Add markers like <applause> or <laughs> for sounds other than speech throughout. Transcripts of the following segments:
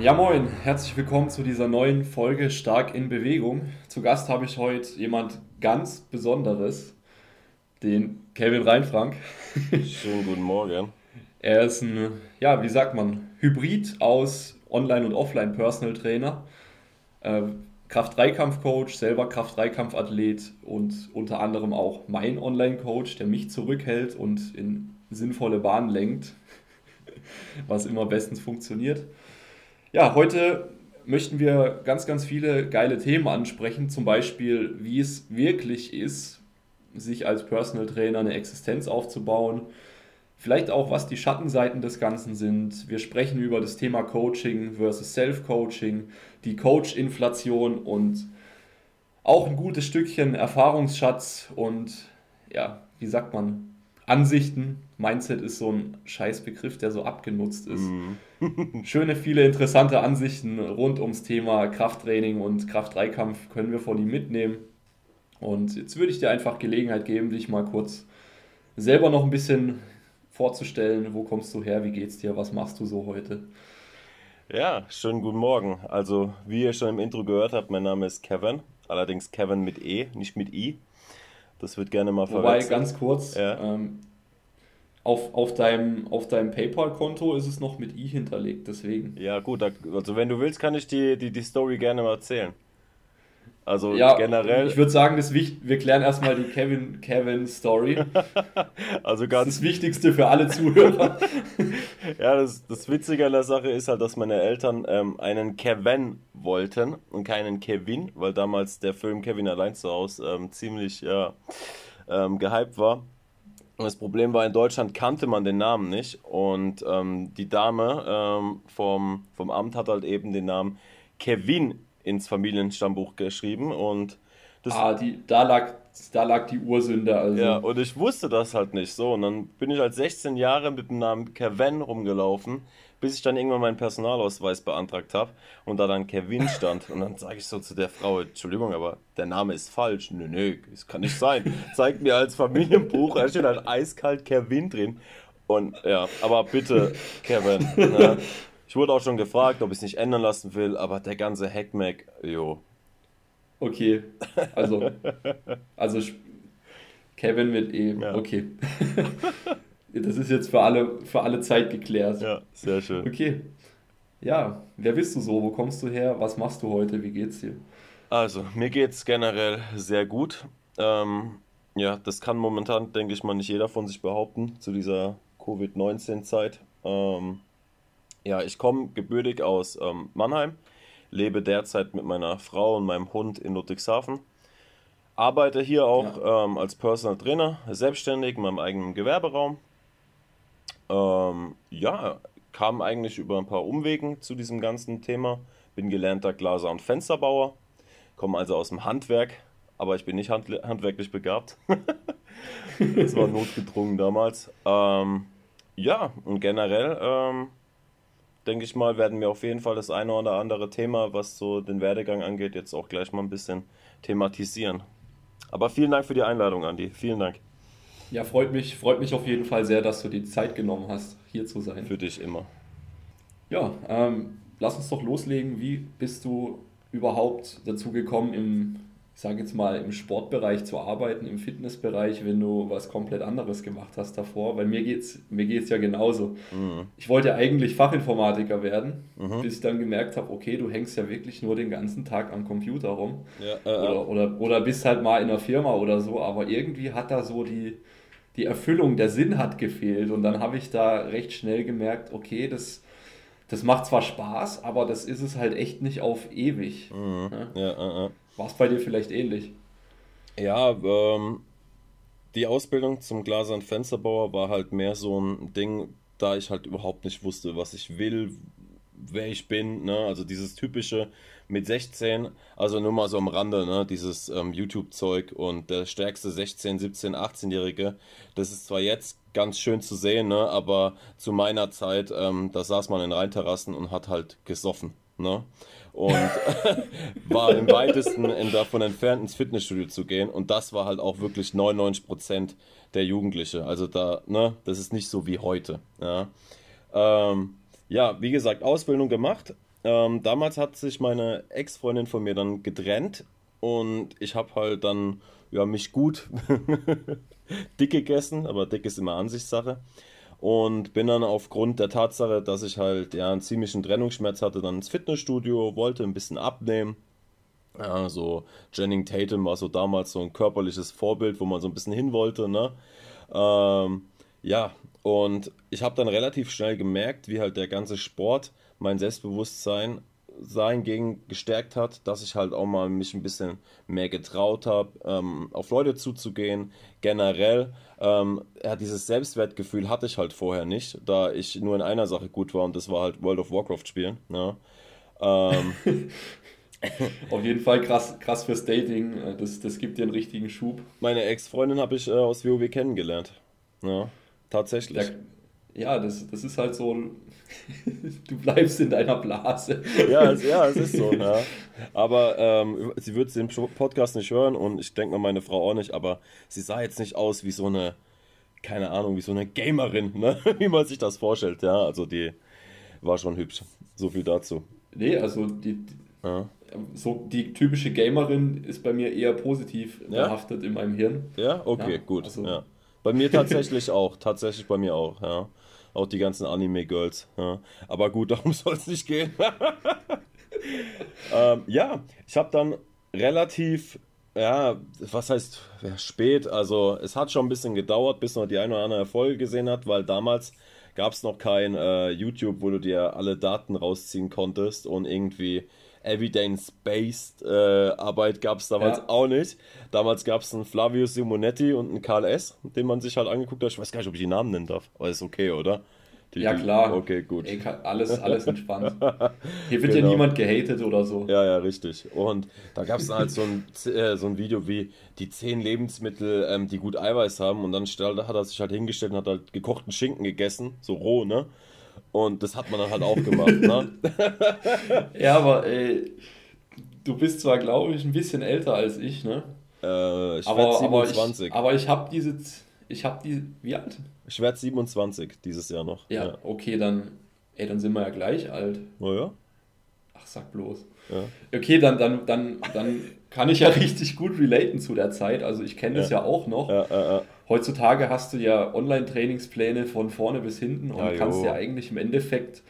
Ja, moin, herzlich willkommen zu dieser neuen Folge Stark in Bewegung. Zu Gast habe ich heute jemand ganz Besonderes, den Kevin Reinfrank. <laughs> Schönen guten Morgen. Er ist ein, ja, wie sagt man, Hybrid aus Online- und Offline-Personal Trainer, äh, Kraft-3-Kampf-Coach, selber Kraft-3-Kampf-Athlet und unter anderem auch mein Online-Coach, der mich zurückhält und in sinnvolle Bahnen lenkt, <laughs> was immer bestens funktioniert. Ja, heute möchten wir ganz, ganz viele geile Themen ansprechen, zum Beispiel, wie es wirklich ist, sich als Personal Trainer eine Existenz aufzubauen. Vielleicht auch, was die Schattenseiten des Ganzen sind. Wir sprechen über das Thema Coaching versus Self-Coaching, die Coach-Inflation und auch ein gutes Stückchen Erfahrungsschatz und ja, wie sagt man, Ansichten. Mindset ist so ein scheiß Begriff, der so abgenutzt ist. Mhm. Schöne, viele interessante Ansichten rund ums Thema Krafttraining und Kraft-3-Kampf können wir von ihm mitnehmen. Und jetzt würde ich dir einfach Gelegenheit geben, dich mal kurz selber noch ein bisschen vorzustellen. Wo kommst du her? Wie geht's dir? Was machst du so heute? Ja, schönen guten Morgen. Also, wie ihr schon im Intro gehört habt, mein Name ist Kevin. Allerdings Kevin mit E, nicht mit I. Das wird gerne mal verwechselt. Wobei, ganz kurz, ja. ähm, auf, auf deinem, auf deinem PayPal-Konto ist es noch mit I hinterlegt, deswegen. Ja, gut, also wenn du willst, kann ich die, die, die Story gerne mal erzählen. Also ja, generell. Ich würde sagen, das wir klären erstmal die Kevin, Kevin Story. <laughs> also ganz. Das, das Wichtigste für alle Zuhörer. <laughs> ja, das, das Witzige an der Sache ist halt, dass meine Eltern ähm, einen Kevin wollten und keinen Kevin, weil damals der Film Kevin allein zu Hause ähm, ziemlich ja, ähm, gehypt war. Und das Problem war, in Deutschland kannte man den Namen nicht. Und ähm, die Dame ähm, vom, vom Amt hat halt eben den Namen Kevin ins Familienstammbuch geschrieben und das ah, die, da, lag, da lag die Ursünde. Also. Ja, und ich wusste das halt nicht so. Und dann bin ich als 16 Jahre mit dem Namen Kevin rumgelaufen, bis ich dann irgendwann meinen Personalausweis beantragt habe und da dann Kevin stand. Und dann sage ich so zu der Frau, Entschuldigung, aber der Name ist falsch. Nö, nö, das kann nicht sein. Zeigt mir als Familienbuch, da steht halt eiskalt Kevin drin. Und ja, aber bitte, Kevin. Ne? Ich wurde auch schon gefragt, ob ich es nicht ändern lassen will, aber der ganze Hackmack, jo. Okay, also, also Kevin mit E, ja. okay. <laughs> das ist jetzt für alle, für alle Zeit geklärt. Ja, sehr schön. Okay. Ja, wer bist du so? Wo kommst du her? Was machst du heute? Wie geht's dir? Also, mir geht's generell sehr gut. Ähm, ja, das kann momentan, denke ich mal, nicht jeder von sich behaupten zu dieser Covid-19-Zeit. Ähm, ja, ich komme gebürtig aus ähm, Mannheim, lebe derzeit mit meiner Frau und meinem Hund in Ludwigshafen. Arbeite hier auch ja. ähm, als Personal Trainer, selbstständig in meinem eigenen Gewerberaum. Ähm, ja, kam eigentlich über ein paar Umwegen zu diesem ganzen Thema. Bin gelernter Glaser- und Fensterbauer, komme also aus dem Handwerk, aber ich bin nicht hand handwerklich begabt. <laughs> das war notgedrungen damals. Ähm, ja, und generell ähm, denke ich mal, werden wir auf jeden Fall das eine oder andere Thema, was so den Werdegang angeht, jetzt auch gleich mal ein bisschen thematisieren. Aber vielen Dank für die Einladung, Andi. Vielen Dank. Ja, freut mich, freut mich auf jeden Fall sehr, dass du die Zeit genommen hast, hier zu sein. Für dich immer. Ja, ähm, lass uns doch loslegen. Wie bist du überhaupt dazu gekommen, im sage jetzt mal, im Sportbereich zu arbeiten, im Fitnessbereich, wenn du was komplett anderes gemacht hast davor. Weil mir geht es mir geht's ja genauso. Mhm. Ich wollte eigentlich Fachinformatiker werden, mhm. bis ich dann gemerkt habe, okay, du hängst ja wirklich nur den ganzen Tag am Computer rum. Ja, äh, oder, äh. oder, oder bist halt mal in einer Firma oder so, aber irgendwie hat da so die, die Erfüllung, der Sinn hat gefehlt. Und dann habe ich da recht schnell gemerkt, okay, das das macht zwar Spaß, aber das ist es halt echt nicht auf ewig. Mhm. Ne? Ja, äh, äh. War es bei dir vielleicht ähnlich? Ja, ähm, die Ausbildung zum Glas- und Fensterbauer war halt mehr so ein Ding, da ich halt überhaupt nicht wusste, was ich will, wer ich bin. Ne? Also dieses typische mit 16, also nur mal so am Rande, ne? dieses ähm, YouTube-Zeug und der stärkste 16, 17, 18-Jährige, das ist zwar jetzt ganz schön zu sehen, ne? aber zu meiner Zeit, ähm, da saß man in Rheinterrassen und hat halt gesoffen. Ne? und <laughs> war im weitesten davon entfernt, ins Fitnessstudio zu gehen. Und das war halt auch wirklich 99 Prozent der Jugendliche. Also da, ne, das ist nicht so wie heute. Ja, ähm, ja wie gesagt, Ausbildung gemacht. ähm, damals hat sich meine Ex-Freundin von mir dann getrennt und ich habe halt dann ja, mich gut <laughs> dick gegessen, aber dick ist immer Ansichtssache. Und bin dann aufgrund der Tatsache, dass ich halt ja einen ziemlichen Trennungsschmerz hatte, dann ins Fitnessstudio, wollte ein bisschen abnehmen. Ja, so Jenning Tatum war so damals so ein körperliches Vorbild, wo man so ein bisschen hin wollte, ne? Ähm, ja, und ich habe dann relativ schnell gemerkt, wie halt der ganze Sport mein Selbstbewusstsein sein gegen gestärkt hat, dass ich halt auch mal mich ein bisschen mehr getraut habe, ähm, auf Leute zuzugehen. Generell, ähm, ja, dieses Selbstwertgefühl hatte ich halt vorher nicht, da ich nur in einer Sache gut war und das war halt World of Warcraft spielen. Ne? Ähm, <laughs> auf jeden Fall krass, krass fürs Dating. Äh, das, das gibt dir einen richtigen Schub. Meine Ex-Freundin habe ich äh, aus WoW kennengelernt. Ja, tatsächlich. Der, ja, das, das ist halt so, <laughs> du bleibst in deiner Blase. ja, es, ja, es ist so. Ja. Aber ähm, sie wird den Podcast nicht hören und ich denke mal meine Frau auch nicht, aber sie sah jetzt nicht aus wie so eine, keine Ahnung, wie so eine Gamerin, ne? <laughs> wie man sich das vorstellt. Ja, also die war schon hübsch. So viel dazu. Nee, also die, die ja. so die typische Gamerin ist bei mir eher positiv ja? behaftet in meinem Hirn. Ja, okay, gut. Also, ja. Bei mir tatsächlich auch, tatsächlich bei mir auch, ja. Auch die ganzen Anime-Girls. Ja. Aber gut, <laughs> darum soll es nicht gehen. <laughs> ähm, ja, ich habe dann relativ, ja, was heißt ja, spät, also es hat schon ein bisschen gedauert, bis man die ein oder andere Erfolge gesehen hat, weil damals gab es noch kein äh, YouTube, wo du dir alle Daten rausziehen konntest und irgendwie Evidence-Based äh, Arbeit gab es damals ja. auch nicht. Damals gab es einen Flavio Simonetti und einen Karl S., den man sich halt angeguckt hat. Ich weiß gar nicht, ob ich die Namen nennen darf, aber ist okay, oder? Die, ja, klar. Okay, gut. Ey, alles, alles entspannt. <laughs> Hier wird genau. ja niemand gehatet oder so. Ja, ja, richtig. Und da gab es dann halt so ein, äh, so ein Video wie die zehn Lebensmittel, ähm, die gut Eiweiß haben. Und dann hat er sich halt hingestellt und hat halt gekochten Schinken gegessen, so roh, ne? Und das hat man dann halt auch gemacht, ne? <laughs> ja, aber ey, du bist zwar, glaube ich, ein bisschen älter als ich, ne? Äh, ich werde 27. Aber ich, ich habe diese, ich habe die, wie alt? Ich werde 27 dieses Jahr noch. Ja, ja, okay, dann, ey, dann sind wir ja gleich alt. Oh ja? Ach, sag bloß. Ja. Okay, dann, dann, dann, dann kann ich ja <laughs> richtig gut relaten zu der Zeit. Also ich kenne das ja. ja auch noch. Ja, Heutzutage hast du ja Online-Trainingspläne von vorne bis hinten und kannst ja eigentlich im Endeffekt,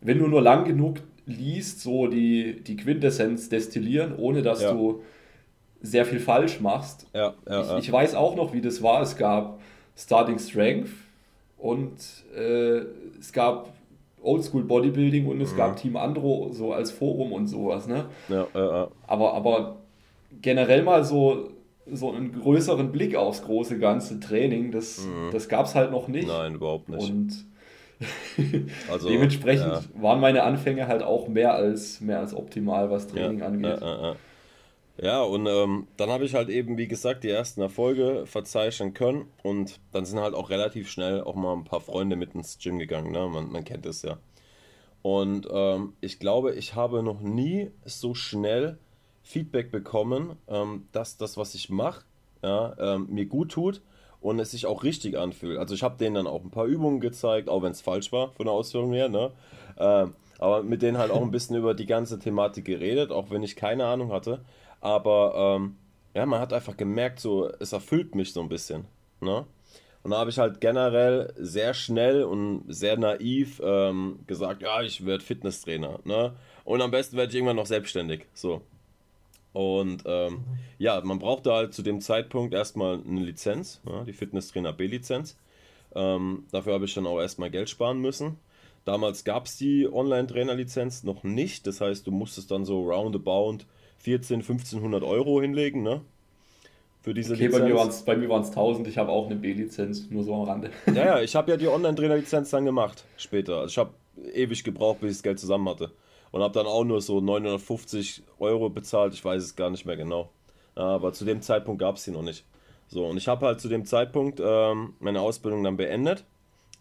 wenn du nur lang genug liest, so die, die Quintessenz destillieren, ohne dass du sehr viel falsch machst. ich, ich weiß auch noch, wie das war. Es gab Starting Strength und äh, es gab Oldschool Bodybuilding und es mhm. gab Team Andro so als Forum und sowas, ne? Ja, ja, Aber, aber generell mal so, so einen größeren Blick aufs große ganze Training, das, mhm. das gab es halt noch nicht. Nein, überhaupt nicht. Und <laughs> also, dementsprechend ja. waren meine Anfänge halt auch mehr als, mehr als optimal, was Training angeht. Ja, und ähm, dann habe ich halt eben, wie gesagt, die ersten Erfolge verzeichnen können und dann sind halt auch relativ schnell auch mal ein paar Freunde mit ins Gym gegangen, ne? man, man kennt es ja. Und ähm, ich glaube, ich habe noch nie so schnell Feedback bekommen, ähm, dass das, was ich mache, ja, ähm, mir gut tut und es sich auch richtig anfühlt. Also ich habe denen dann auch ein paar Übungen gezeigt, auch wenn es falsch war von der Ausführung her, ne? Ähm, aber mit denen halt auch ein bisschen <laughs> über die ganze Thematik geredet, auch wenn ich keine Ahnung hatte. Aber ähm, ja, man hat einfach gemerkt, so, es erfüllt mich so ein bisschen. Ne? Und da habe ich halt generell sehr schnell und sehr naiv ähm, gesagt, ja, ich werde Fitnesstrainer. Ne? Und am besten werde ich irgendwann noch selbstständig. So. Und ähm, ja, man brauchte halt zu dem Zeitpunkt erstmal eine Lizenz, ja, die Fitnesstrainer B-Lizenz. Ähm, dafür habe ich dann auch erstmal Geld sparen müssen. Damals gab es die Online-Trainer-Lizenz noch nicht. Das heißt, du musstest dann so roundabout 14, 1500 Euro hinlegen, ne? Für diese okay, Lizenz. bei mir waren es 1000, ich habe auch eine B-Lizenz, nur so am Rande. Ja, ja, <laughs> ich habe ja die Online-Trainer-Lizenz dann gemacht, später. Also ich habe ewig gebraucht, bis ich das Geld zusammen hatte. Und habe dann auch nur so 950 Euro bezahlt, ich weiß es gar nicht mehr genau. Aber zu dem Zeitpunkt gab es sie noch nicht. So, und ich habe halt zu dem Zeitpunkt ähm, meine Ausbildung dann beendet,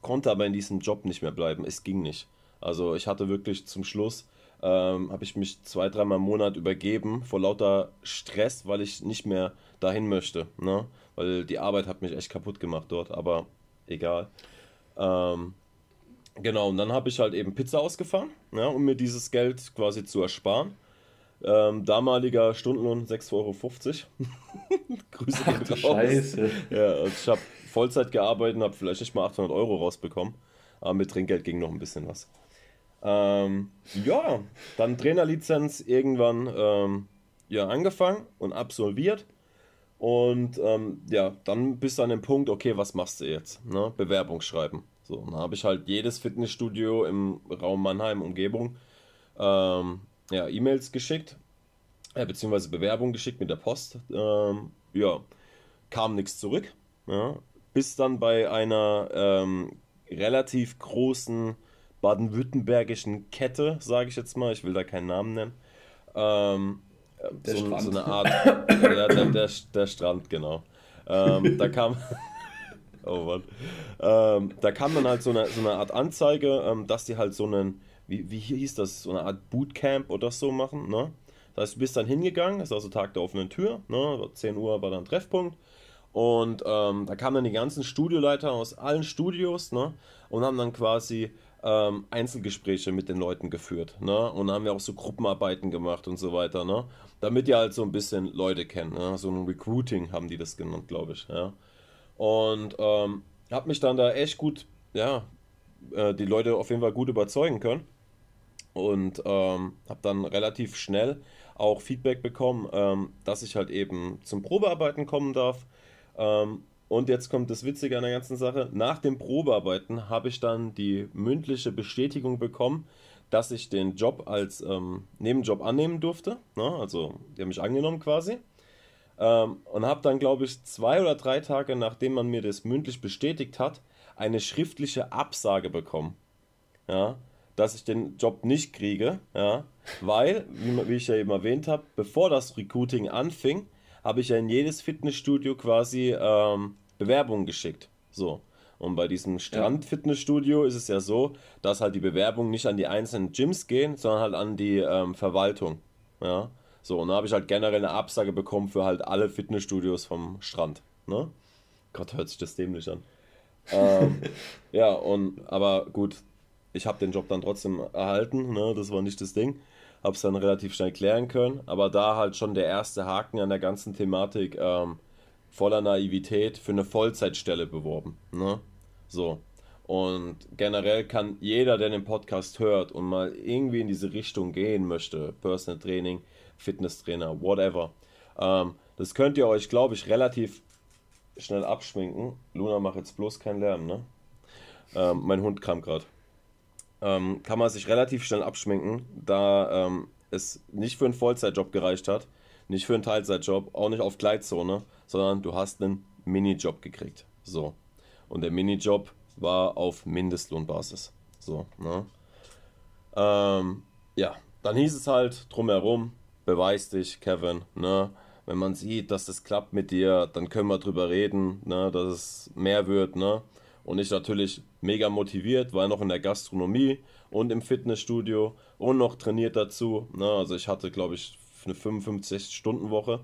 konnte aber in diesem Job nicht mehr bleiben. Es ging nicht. Also ich hatte wirklich zum Schluss ähm, habe ich mich zwei, dreimal im Monat übergeben vor lauter Stress, weil ich nicht mehr dahin möchte. Ne? Weil die Arbeit hat mich echt kaputt gemacht dort, aber egal. Ähm, Genau, und dann habe ich halt eben Pizza ausgefahren, ja, um mir dieses Geld quasi zu ersparen. Ähm, damaliger Stundenlohn 6,50 Euro. <laughs> Grüße Ach, raus. Scheiße. Ja, also ich habe Vollzeit gearbeitet und habe vielleicht nicht mal 800 Euro rausbekommen. Aber mit Trinkgeld ging noch ein bisschen was. Ähm, ja, dann Trainerlizenz irgendwann ähm, ja, angefangen und absolviert. Und ähm, ja, dann bist du an dem Punkt, okay, was machst du jetzt? Ne? Bewerbung schreiben. So, dann habe ich halt jedes Fitnessstudio im Raum Mannheim, Umgebung, ähm, ja, E-Mails geschickt, äh, beziehungsweise Bewerbung geschickt mit der Post. Ähm, ja, kam nichts zurück. Ja, bis dann bei einer ähm, relativ großen baden-württembergischen Kette, sage ich jetzt mal, ich will da keinen Namen nennen, ähm, so, so, eine Art, ja, der, der, der Strand, genau. Ähm, da kam, <laughs> oh Mann, ähm, da kam dann halt so eine, so eine Art Anzeige, ähm, dass die halt so einen, wie, wie hieß das, so eine Art Bootcamp oder so machen, ne? Das heißt, du bist dann hingegangen, das ist also Tag der offenen Tür, ne? 10 Uhr war dann Treffpunkt. Und ähm, da kamen dann die ganzen Studioleiter aus allen Studios ne? und haben dann quasi ähm, Einzelgespräche mit den Leuten geführt. Ne? Und haben wir auch so Gruppenarbeiten gemacht und so weiter. Ne? Damit die halt so ein bisschen Leute kennen. Ne? So ein Recruiting haben die das genannt, glaube ich. Ja? Und ähm, habe mich dann da echt gut, ja, äh, die Leute auf jeden Fall gut überzeugen können. Und ähm, habe dann relativ schnell auch Feedback bekommen, ähm, dass ich halt eben zum Probearbeiten kommen darf. Ähm, und jetzt kommt das Witzige an der ganzen Sache. Nach dem Probearbeiten habe ich dann die mündliche Bestätigung bekommen, dass ich den Job als ähm, Nebenjob annehmen durfte. Ne? Also, die haben mich angenommen quasi. Ähm, und habe dann, glaube ich, zwei oder drei Tage, nachdem man mir das mündlich bestätigt hat, eine schriftliche Absage bekommen. Ja, dass ich den Job nicht kriege, ja, weil, wie, wie ich ja eben erwähnt habe, bevor das Recruiting anfing, habe ich ja in jedes Fitnessstudio quasi ähm, Bewerbungen geschickt. So. Und bei diesem Strand-Fitnessstudio ist es ja so, dass halt die Bewerbungen nicht an die einzelnen Gyms gehen, sondern halt an die ähm, Verwaltung. Ja. So, und da habe ich halt generell eine Absage bekommen für halt alle Fitnessstudios vom Strand. Ne? Gott, hört sich das dämlich an. ähm, <laughs> ja, und aber gut, ich habe den Job dann trotzdem erhalten, ne? das war nicht das Ding. Habe es dann relativ schnell klären können, aber da halt schon der erste Haken an der ganzen Thematik ähm, voller Naivität für eine Vollzeitstelle beworben. Ne? So. Und generell kann jeder, der den Podcast hört und mal irgendwie in diese Richtung gehen möchte, Personal Training, Fitnesstrainer, whatever, ähm, das könnt ihr euch, glaube ich, relativ schnell abschminken. Luna, mach jetzt bloß keinen Lärm, ne? Ähm, mein Hund kam gerade ähm, kann man sich relativ schnell abschminken, da ähm, es nicht für einen Vollzeitjob gereicht hat, nicht für einen Teilzeitjob, auch nicht auf Gleitzone, sondern du hast einen Minijob gekriegt. So. Und der Minijob war auf Mindestlohnbasis. So, ne? Ähm, ja, dann hieß es halt drumherum, beweis dich, Kevin, ne? Wenn man sieht, dass das klappt mit dir, dann können wir drüber reden, ne, dass es mehr wird, ne? Und ich natürlich mega motiviert, war noch in der Gastronomie und im Fitnessstudio und noch trainiert dazu. Ne? Also ich hatte, glaube ich, eine 55-Stunden-Woche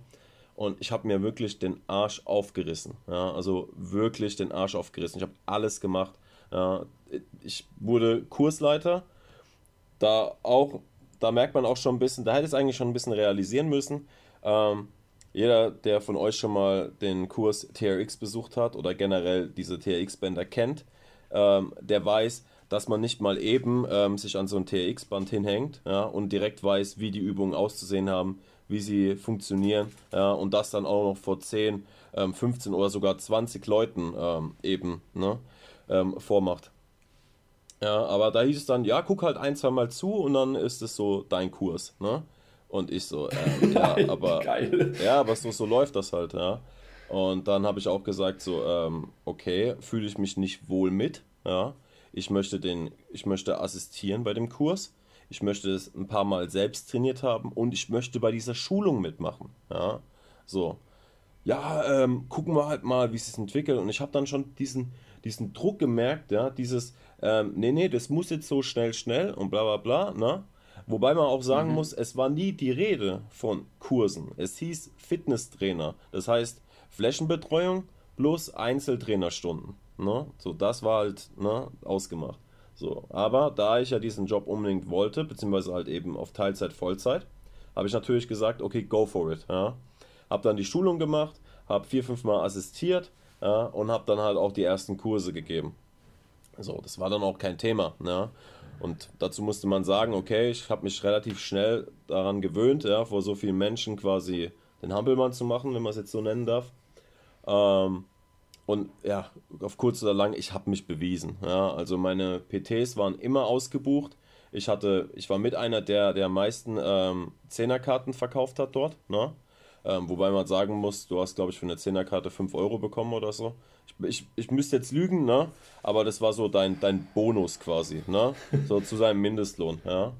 und ich habe mir wirklich den Arsch aufgerissen. Ja? Also wirklich den Arsch aufgerissen. Ich habe alles gemacht. Ja? Ich wurde Kursleiter. Da auch, da merkt man auch schon ein bisschen, da hätte es eigentlich schon ein bisschen realisieren müssen. Ähm, jeder, der von euch schon mal den Kurs TRX besucht hat oder generell diese TRX-Bänder kennt, ähm, der weiß, dass man nicht mal eben ähm, sich an so ein TRX-Band hinhängt ja, und direkt weiß, wie die Übungen auszusehen haben, wie sie funktionieren ja, und das dann auch noch vor 10, ähm, 15 oder sogar 20 Leuten ähm, eben ne, ähm, vormacht. Ja, aber da hieß es dann, ja, guck halt ein, zwei Mal zu und dann ist es so dein Kurs. Ne? Und ich so, ähm, <laughs> ja, aber Geil. ja, aber so, so läuft das halt, ja. Und dann habe ich auch gesagt, so, ähm, okay, fühle ich mich nicht wohl mit, ja. Ich möchte den, ich möchte assistieren bei dem Kurs. Ich möchte es ein paar Mal selbst trainiert haben und ich möchte bei dieser Schulung mitmachen, ja. So. Ja, ähm, gucken wir halt mal, wie es sich entwickelt. Und ich habe dann schon diesen, diesen Druck gemerkt, ja, dieses, ähm, nee, nee, das muss jetzt so schnell, schnell und bla bla bla, ne? Wobei man auch sagen mhm. muss, es war nie die Rede von Kursen. Es hieß Fitnesstrainer. Das heißt Flächenbetreuung plus Einzeltrainerstunden. Ne? So, das war halt ne, ausgemacht. So, aber da ich ja diesen Job unbedingt wollte, beziehungsweise halt eben auf Teilzeit, Vollzeit, habe ich natürlich gesagt, okay, go for it. Ja. Habe dann die Schulung gemacht, habe vier, fünf Mal assistiert ja, und habe dann halt auch die ersten Kurse gegeben. So, das war dann auch kein Thema. Ja. Und dazu musste man sagen, okay, ich habe mich relativ schnell daran gewöhnt, ja, vor so vielen Menschen quasi den Hampelmann zu machen, wenn man es jetzt so nennen darf. Ähm, und ja, auf kurz oder lang, ich habe mich bewiesen. Ja. Also meine PTs waren immer ausgebucht. Ich hatte, ich war mit einer der, der meisten ähm, Zehnerkarten verkauft hat dort. Ne? Ähm, wobei man sagen muss, du hast, glaube ich, für eine Zehnerkarte 5 Euro bekommen oder so. Ich, ich, ich müsste jetzt lügen, ne? Aber das war so dein, dein Bonus quasi, ne? So zu seinem Mindestlohn, ja.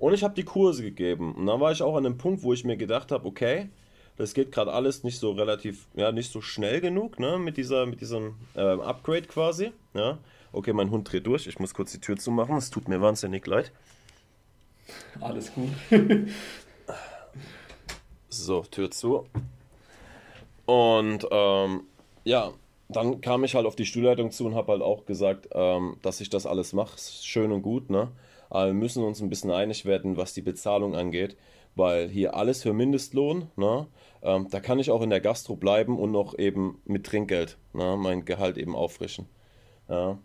Und ich habe die Kurse gegeben. Und dann war ich auch an dem Punkt, wo ich mir gedacht habe, okay, das geht gerade alles nicht so relativ, ja, nicht so schnell genug, ne? Mit dieser, mit diesem äh, Upgrade quasi, ja. Okay, mein Hund dreht durch. Ich muss kurz die Tür zumachen. Es tut mir wahnsinnig leid. Alles gut. <laughs> so, Tür zu. Und ähm, ja, dann kam ich halt auf die Stuhlleitung zu und habe halt auch gesagt, ähm, dass ich das alles mache. Schön und gut, ne? Aber wir müssen uns ein bisschen einig werden, was die Bezahlung angeht, weil hier alles für Mindestlohn, ne? Ähm, da kann ich auch in der Gastro bleiben und noch eben mit Trinkgeld, ne? mein Gehalt eben auffrischen. Ja.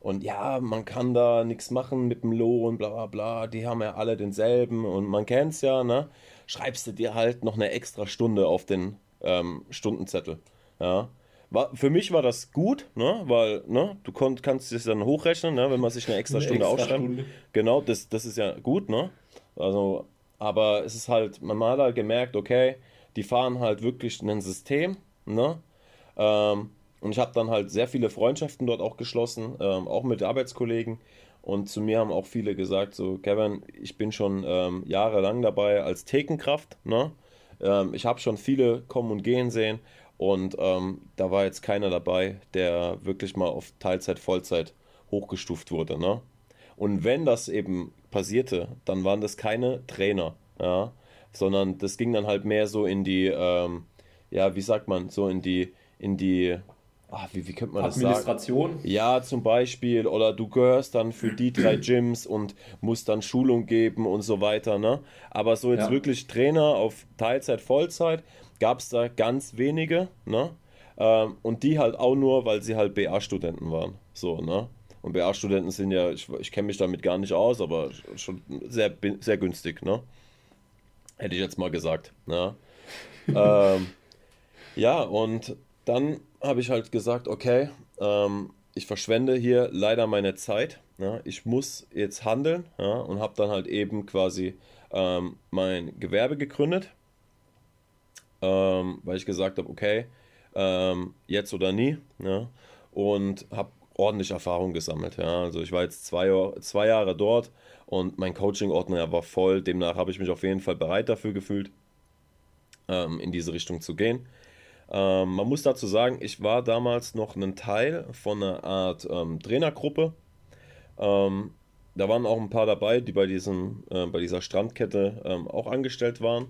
Und ja, man kann da nichts machen mit dem Lohn, bla bla bla, die haben ja alle denselben und man kennt es ja, ne? Schreibst du dir halt noch eine extra Stunde auf den ähm, Stundenzettel. Ja. War, für mich war das gut, ne? weil ne, du konnt, kannst es dann hochrechnen, ne? wenn man sich eine extra eine Stunde extra aufschreibt. Stunde. Genau, das, das ist ja gut, ne? Also, aber es ist halt, man hat halt gemerkt, okay, die fahren halt wirklich ein System, ne? Ähm, und ich habe dann halt sehr viele Freundschaften dort auch geschlossen, ähm, auch mit Arbeitskollegen. Und zu mir haben auch viele gesagt, so, Kevin, ich bin schon ähm, jahrelang dabei als Thekenkraft. Ne? Ähm, ich habe schon viele kommen und gehen sehen. Und ähm, da war jetzt keiner dabei, der wirklich mal auf Teilzeit, Vollzeit hochgestuft wurde. Ne? Und wenn das eben passierte, dann waren das keine Trainer, ja? sondern das ging dann halt mehr so in die, ähm, ja, wie sagt man, so in die, in die ach, wie, wie könnte man das sagen? Administration? Ja, zum Beispiel. Oder du gehörst dann für die drei <clears throat> Gyms und musst dann Schulung geben und so weiter. Ne? Aber so jetzt ja. wirklich Trainer auf Teilzeit, Vollzeit gab es da ganz wenige. Ne? Ähm, und die halt auch nur, weil sie halt BA-Studenten waren. So, ne? Und BA-Studenten sind ja, ich, ich kenne mich damit gar nicht aus, aber schon sehr, sehr günstig, ne? Hätte ich jetzt mal gesagt. Ne? <laughs> ähm, ja, und dann habe ich halt gesagt, okay, ähm, ich verschwende hier leider meine Zeit. Ja, ich muss jetzt handeln ja, und habe dann halt eben quasi ähm, mein Gewerbe gegründet, ähm, weil ich gesagt habe, okay, ähm, jetzt oder nie. Ja, und habe ordentlich Erfahrung gesammelt. Ja. Also ich war jetzt zwei, zwei Jahre dort und mein Coaching-Ordner war voll. Demnach habe ich mich auf jeden Fall bereit dafür gefühlt, ähm, in diese Richtung zu gehen. Ähm, man muss dazu sagen, ich war damals noch ein Teil von einer Art ähm, Trainergruppe. Ähm, da waren auch ein paar dabei, die bei, diesem, äh, bei dieser Strandkette ähm, auch angestellt waren.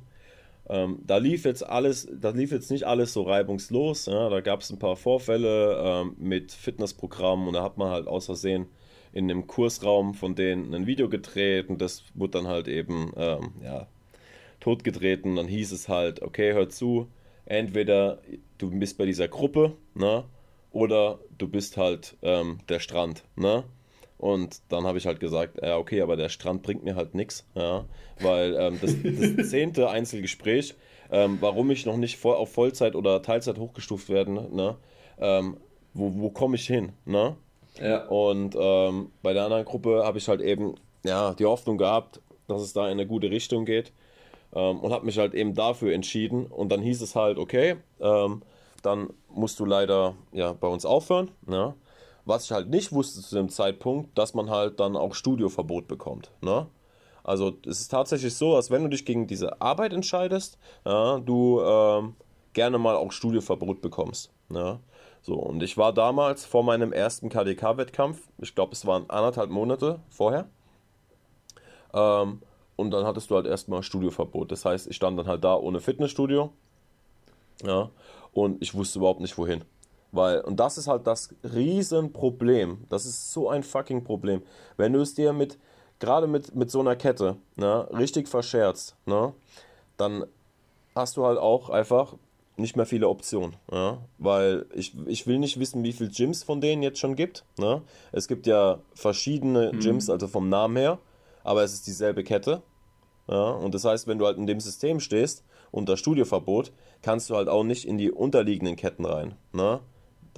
Ähm, da lief jetzt alles, da lief jetzt nicht alles so reibungslos. Ja? Da gab es ein paar Vorfälle ähm, mit Fitnessprogrammen und da hat man halt aus Versehen in dem Kursraum von denen ein Video gedreht und das wurde dann halt eben ja, totgetreten. Dann hieß es halt, okay, hör zu, entweder du bist bei dieser Gruppe, ne? Oder du bist halt ähm, der Strand, ne? Und dann habe ich halt gesagt, ja, okay, aber der Strand bringt mir halt nichts, ja, weil ähm, das, das, <laughs> zehnte Einzelgespräch, ähm, warum ich noch nicht voll, auf Vollzeit oder Teilzeit hochgestuft werde, ne, ähm, wo, wo komme ich hin, ne? Ja. Und ähm, bei der anderen Gruppe habe ich halt eben, ja, die Hoffnung gehabt, dass es da in eine gute Richtung geht. Ähm, und habe mich halt eben dafür entschieden. Und dann hieß es halt, okay, ähm, dann musst du leider ja, bei uns aufhören. Ne? Was ich halt nicht wusste zu dem Zeitpunkt, dass man halt dann auch Studioverbot bekommt. Ne? Also es ist tatsächlich so, dass wenn du dich gegen diese Arbeit entscheidest, ja, du ähm, gerne mal auch Studioverbot bekommst. Ne? So, und ich war damals vor meinem ersten KDK-Wettkampf, ich glaube es waren anderthalb Monate vorher, ähm, und dann hattest du halt erstmal Studioverbot. Das heißt, ich stand dann halt da ohne Fitnessstudio. Ja. Und ich wusste überhaupt nicht wohin. Weil, und das ist halt das Riesenproblem. Das ist so ein fucking Problem. Wenn du es dir mit, gerade mit, mit so einer Kette, ne, richtig verscherzt, ne, dann hast du halt auch einfach nicht mehr viele Optionen. Ja? Weil ich, ich will nicht wissen, wie viele Gyms von denen jetzt schon gibt. Ne? Es gibt ja verschiedene mhm. Gyms, also vom Namen her, aber es ist dieselbe Kette. Ja? Und das heißt, wenn du halt in dem System stehst, unter Studioverbot, kannst du halt auch nicht in die unterliegenden Ketten rein. Ne?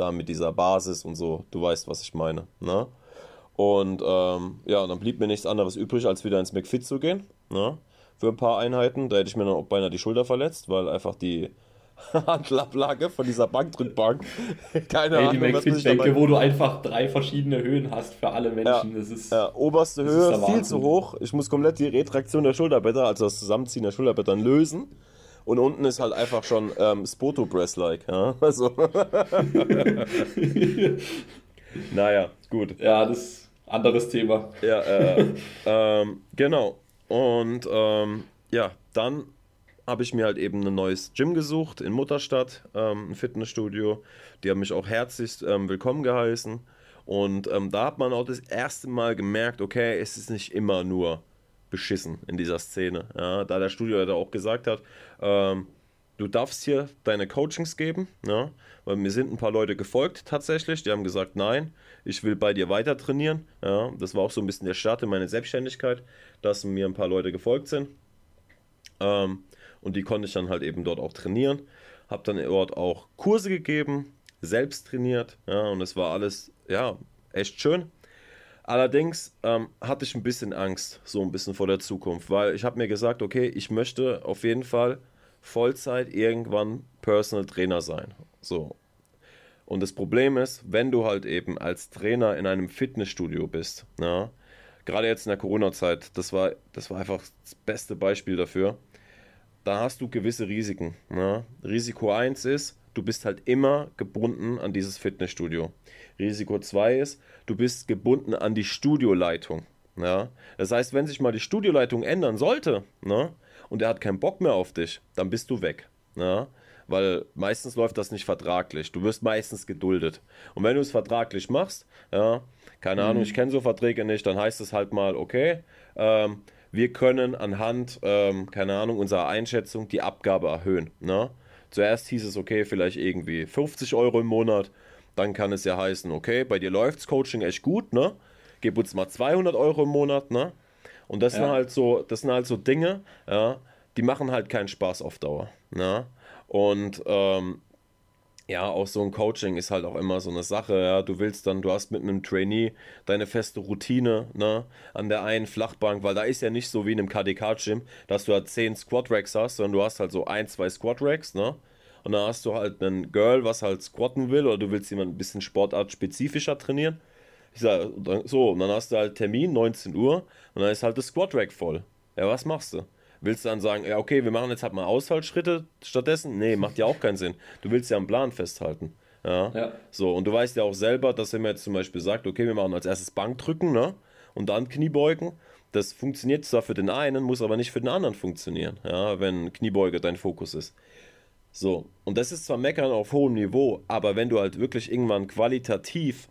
Da mit dieser Basis und so, du weißt, was ich meine. Ne? Und ähm, ja, dann blieb mir nichts anderes übrig, als wieder ins McFit zu gehen. Ne? Für ein paar Einheiten. Da hätte ich mir dann auch beinahe die Schulter verletzt, weil einfach die <laughs> Handelablage von dieser Bankdrückbank. <laughs> Keine hey, Ahnung. Die McFit-Bänke, wo du einfach drei verschiedene Höhen hast für alle Menschen. Ja, das ist, ja, oberste das Höhe viel zu hoch. Ich muss komplett die Retraktion der Schulterblätter, also das Zusammenziehen der Schulterblätter lösen. Und unten ist halt einfach schon ähm, Spoto Breast-like. Ja? <laughs> Also. <laughs> naja, gut. Ja, das ist ein anderes Thema. Ja, äh, <laughs> ähm, genau. Und ähm, ja, dann habe ich mir halt eben ein neues Gym gesucht in Mutterstadt, ähm, ein Fitnessstudio. Die haben mich auch herzlich ähm, willkommen geheißen. Und ähm, da hat man auch das erste Mal gemerkt, okay, es ist nicht immer nur beschissen in dieser Szene. Ja, da der Studioleiter auch gesagt hat, ähm, du darfst hier deine Coachings geben, ja, weil mir sind ein paar Leute gefolgt tatsächlich, die haben gesagt, nein, ich will bei dir weiter trainieren. Ja, das war auch so ein bisschen der Start in meine Selbstständigkeit, dass mir ein paar Leute gefolgt sind. Ähm, und die konnte ich dann halt eben dort auch trainieren. Habe dann dort auch Kurse gegeben, selbst trainiert, ja, und es war alles, ja, echt schön. Allerdings ähm, hatte ich ein bisschen Angst, so ein bisschen vor der Zukunft, weil ich habe mir gesagt, okay, ich möchte auf jeden Fall Vollzeit irgendwann Personal Trainer sein. So. Und das Problem ist, wenn du halt eben als Trainer in einem Fitnessstudio bist, ja, gerade jetzt in der Corona-Zeit, das war, das war einfach das beste Beispiel dafür da hast du gewisse Risiken. Ne? Risiko 1 ist, du bist halt immer gebunden an dieses Fitnessstudio. Risiko 2 ist, du bist gebunden an die Studioleitung. Ja? Das heißt, wenn sich mal die Studioleitung ändern sollte ne, und er hat keinen Bock mehr auf dich, dann bist du weg. Ja? Weil meistens läuft das nicht vertraglich. Du wirst meistens geduldet. Und wenn du es vertraglich machst, ja, keine mhm. Ahnung, ich kenne so Verträge nicht, dann heißt es halt mal, okay, ähm, wir können anhand, ähm, keine Ahnung, unserer Einschätzung die Abgabe erhöhen. Ne? Zuerst hieß es, okay, vielleicht irgendwie 50 Euro im Monat. Dann kann es ja heißen, okay, bei dir läuft's Coaching echt gut, ne? Gib uns mal 200 Euro im Monat, ne? Und das ja. sind halt so, das sind halt so Dinge, ja, die machen halt keinen Spaß auf Dauer, ne? Und ähm, ja, auch so ein Coaching ist halt auch immer so eine Sache. Ja, du willst dann, du hast mit einem Trainee deine feste Routine, ne, an der einen Flachbank, weil da ist ja nicht so wie in einem KDK-Gym, dass du halt 10 Squat-Racks hast, sondern du hast halt so ein, zwei Squat-Racks, ne? Und dann hast du halt einen Girl, was halt squatten will, oder du willst jemanden ein bisschen sportartspezifischer trainieren. Ich sag, so, und dann hast du halt Termin, 19 Uhr, und dann ist halt das Squat-Rack voll. Ja, was machst du? Willst du dann sagen, ja, okay, wir machen jetzt halt mal Ausfallschritte stattdessen? Nee, macht ja auch keinen Sinn. Du willst ja am Plan festhalten. Ja. ja. So, und du weißt ja auch selber, dass wenn man jetzt zum Beispiel sagt, okay, wir machen als erstes Bankdrücken, ne? Und dann Kniebeugen. Das funktioniert zwar für den einen, muss aber nicht für den anderen funktionieren, ja, wenn Kniebeuge dein Fokus ist. So, und das ist zwar Meckern auf hohem Niveau, aber wenn du halt wirklich irgendwann qualitativ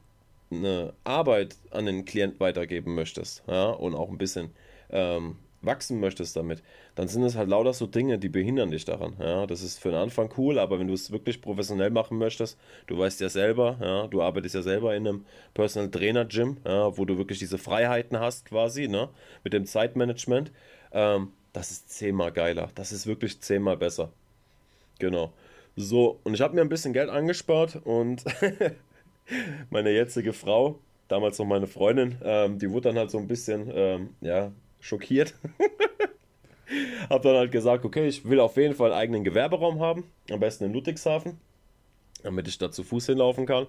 eine Arbeit an den Klient weitergeben möchtest, ja, und auch ein bisschen ähm, wachsen möchtest damit, dann sind es halt lauter so Dinge, die behindern dich daran. Ja, das ist für den Anfang cool, aber wenn du es wirklich professionell machen möchtest, du weißt ja selber, ja, du arbeitest ja selber in einem Personal Trainer Gym, ja, wo du wirklich diese Freiheiten hast quasi, ne, mit dem Zeitmanagement, ähm, das ist zehnmal geiler. Das ist wirklich zehnmal besser. Genau. So, und ich habe mir ein bisschen Geld angespart und <laughs> meine jetzige Frau, damals noch meine Freundin, ähm, die wurde dann halt so ein bisschen, ähm, ja, schockiert. <laughs> hab dann halt gesagt, okay, ich will auf jeden Fall einen eigenen Gewerberaum haben, am besten in Ludwigshafen, damit ich da zu Fuß hinlaufen kann.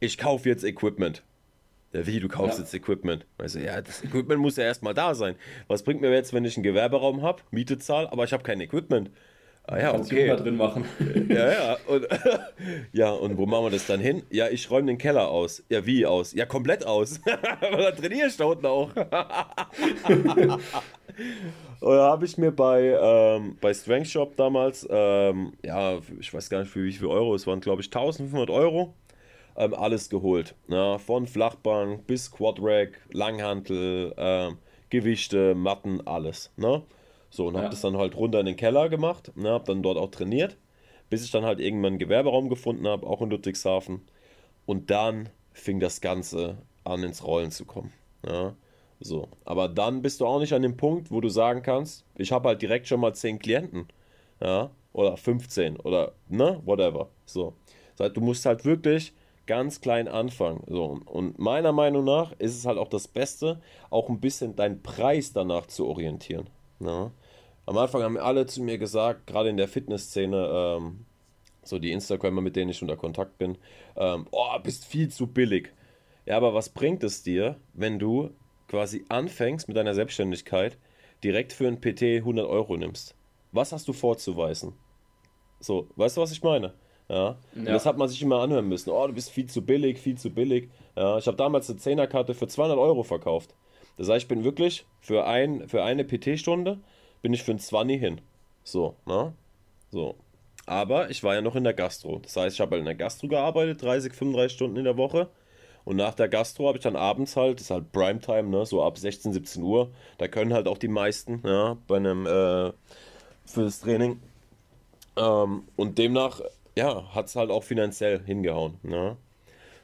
Ich kaufe jetzt Equipment. Ja, wie, du kaufst ja. jetzt Equipment? Also, ja, das Equipment muss ja erstmal da sein. Was bringt mir jetzt, wenn ich einen Gewerberaum habe, Miete zahle, aber ich habe kein Equipment? Ah ja, okay. drin machen. Ja, ja. Und, <laughs> ja, und wo machen wir das dann hin? Ja, ich räume den Keller aus. Ja, wie aus? Ja, komplett aus. <laughs> Weil da trainiere ich da unten auch. <laughs> Oder habe ich mir bei, ähm, bei Strength Shop damals, ähm, ja, ich weiß gar nicht für wie viel Euro, es waren glaube ich 1500 Euro, ähm, alles geholt. Ne? Von Flachbank bis Quadrack, Langhantel, ähm, Gewichte, Matten, alles. Ne? So, und habe ja. das dann halt runter in den Keller gemacht, ne? habe dann dort auch trainiert, bis ich dann halt irgendwann einen Gewerberaum gefunden habe, auch in Ludwigshafen. Und dann fing das Ganze an ins Rollen zu kommen. Ja? So. Aber dann bist du auch nicht an dem Punkt, wo du sagen kannst, ich habe halt direkt schon mal 10 Klienten. Ja, oder 15 oder ne, whatever. So. Das heißt, du musst halt wirklich ganz klein anfangen. So. Und meiner Meinung nach ist es halt auch das Beste, auch ein bisschen deinen Preis danach zu orientieren. Ja. Am Anfang haben alle zu mir gesagt, gerade in der Fitnessszene, ähm, so die Instagramer, mit denen ich unter Kontakt bin, ähm, oh, bist viel zu billig. Ja, aber was bringt es dir, wenn du quasi anfängst mit deiner Selbstständigkeit, direkt für ein PT 100 Euro nimmst. Was hast du vorzuweisen? So, weißt du, was ich meine? Ja. ja. das hat man sich immer anhören müssen. Oh, du bist viel zu billig, viel zu billig. Ja, ich habe damals eine Zehnerkarte für 200 Euro verkauft. Das heißt, ich bin wirklich für, ein, für eine PT-Stunde bin ich für ein 20 hin. So, ne? So. Aber ich war ja noch in der Gastro. Das heißt, ich habe halt in der Gastro gearbeitet, 30, 35 Stunden in der Woche. Und nach der Gastro habe ich dann abends halt, das ist halt Primetime, ne, so ab 16, 17 Uhr. Da können halt auch die meisten, ja, bei einem, äh, fürs Training. Ähm, und demnach, ja, hat es halt auch finanziell hingehauen, ne.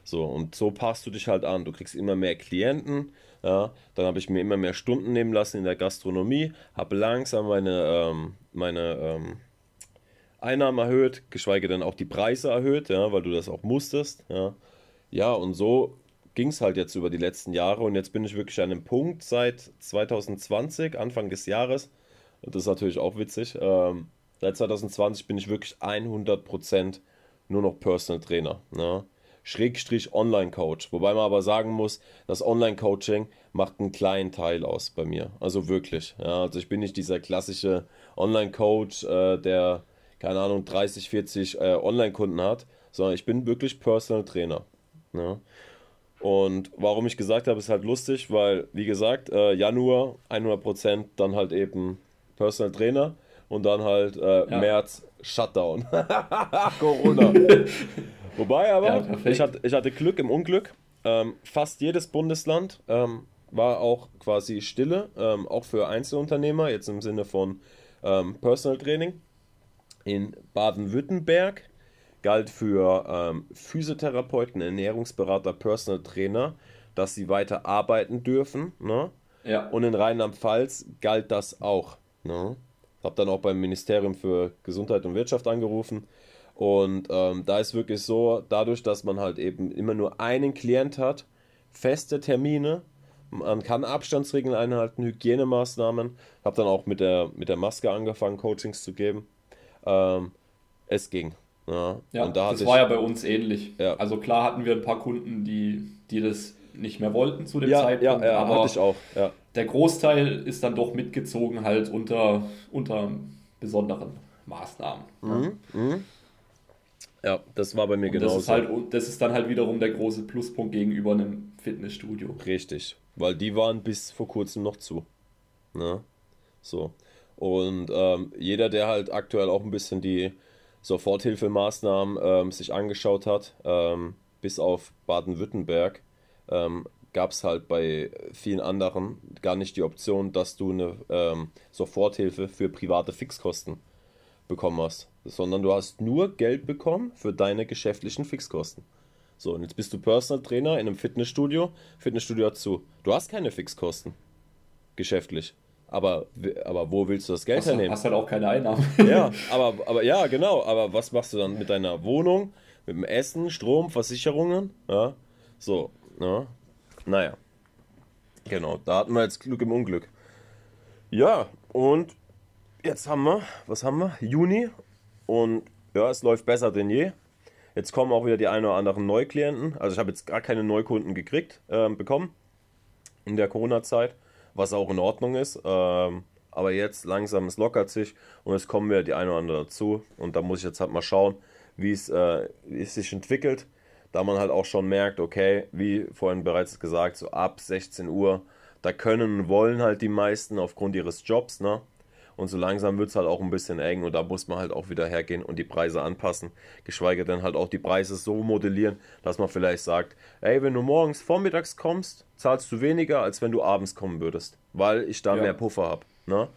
So, und so passt du dich halt an. Du kriegst immer mehr Klienten, ja. Dann habe ich mir immer mehr Stunden nehmen lassen in der Gastronomie, habe langsam meine, ähm, meine, ähm, Einnahmen erhöht, geschweige denn auch die Preise erhöht, ja, weil du das auch musstest, ja. Ja, und so ging es halt jetzt über die letzten Jahre und jetzt bin ich wirklich an einem Punkt seit 2020, Anfang des Jahres, das ist natürlich auch witzig, ähm, seit 2020 bin ich wirklich 100% nur noch Personal Trainer. Ne? Schrägstrich Online-Coach. Wobei man aber sagen muss, das Online-Coaching macht einen kleinen Teil aus bei mir. Also wirklich. Ja, also ich bin nicht dieser klassische Online-Coach, äh, der, keine Ahnung, 30, 40 äh, Online-Kunden hat, sondern ich bin wirklich Personal Trainer. Ne? Und warum ich gesagt habe, ist halt lustig, weil, wie gesagt, äh, Januar 100%, dann halt eben Personal Trainer und dann halt äh, ja. März Shutdown. <laughs> Corona. <laughs> Wobei aber, ja, ich, hatte, ich hatte Glück im Unglück. Ähm, fast jedes Bundesland ähm, war auch quasi stille, ähm, auch für Einzelunternehmer, jetzt im Sinne von ähm, Personal Training. In Baden-Württemberg galt für ähm, Physiotherapeuten, Ernährungsberater, Personal Trainer, dass sie weiter arbeiten dürfen. Ne? Ja. Und in Rheinland-Pfalz galt das auch. Ne? Habe dann auch beim Ministerium für Gesundheit und Wirtschaft angerufen. Und ähm, da ist wirklich so, dadurch, dass man halt eben immer nur einen Klient hat, feste Termine, man kann Abstandsregeln einhalten, Hygienemaßnahmen. Habe dann auch mit der, mit der Maske angefangen, Coachings zu geben. Ähm, es ging. Ja, ja da das war ja bei uns ähnlich. Ja. Also klar hatten wir ein paar Kunden, die, die das nicht mehr wollten zu dem ja, Zeitpunkt. Ja, ja, aber hatte ich auch. Ja. Der Großteil ist dann doch mitgezogen halt unter, unter besonderen Maßnahmen. Mhm. Mhm. Ja, das war bei mir genau. Das ist, halt, das ist dann halt wiederum der große Pluspunkt gegenüber einem Fitnessstudio. Richtig, weil die waren bis vor kurzem noch zu. Ne? So. Und ähm, jeder, der halt aktuell auch ein bisschen die Soforthilfemaßnahmen ähm, sich angeschaut hat, ähm, bis auf Baden-Württemberg, ähm, gab es halt bei vielen anderen gar nicht die Option, dass du eine ähm, Soforthilfe für private Fixkosten bekommen hast, sondern du hast nur Geld bekommen für deine geschäftlichen Fixkosten. So, und jetzt bist du Personal Trainer in einem Fitnessstudio. Fitnessstudio hat zu. Du hast keine Fixkosten. Geschäftlich. Aber, aber wo willst du das Geld hast, hernehmen? Hast halt auch keine Einnahmen. Ja, <laughs> aber, aber ja, genau. Aber was machst du dann mit deiner Wohnung, mit dem Essen, Strom, Versicherungen? Ja, so, ja. Naja. Genau, da hatten wir jetzt Glück im Unglück. Ja, und jetzt haben wir, was haben wir? Juni. Und ja, es läuft besser denn je. Jetzt kommen auch wieder die ein oder anderen Neuklienten. Also ich habe jetzt gar keine Neukunden gekriegt, äh, bekommen in der Corona-Zeit was auch in Ordnung ist. Ähm, aber jetzt langsam, es lockert sich und es kommen wieder die eine oder andere dazu. Und da muss ich jetzt halt mal schauen, wie es, äh, wie es sich entwickelt. Da man halt auch schon merkt, okay, wie vorhin bereits gesagt, so ab 16 Uhr, da können und wollen halt die meisten aufgrund ihres Jobs, ne? Und so langsam wird es halt auch ein bisschen eng und da muss man halt auch wieder hergehen und die Preise anpassen. Geschweige denn halt auch die Preise so modellieren, dass man vielleicht sagt, ey, wenn du morgens vormittags kommst, zahlst du weniger, als wenn du abends kommen würdest, weil ich da ja. mehr Puffer habe. Ne?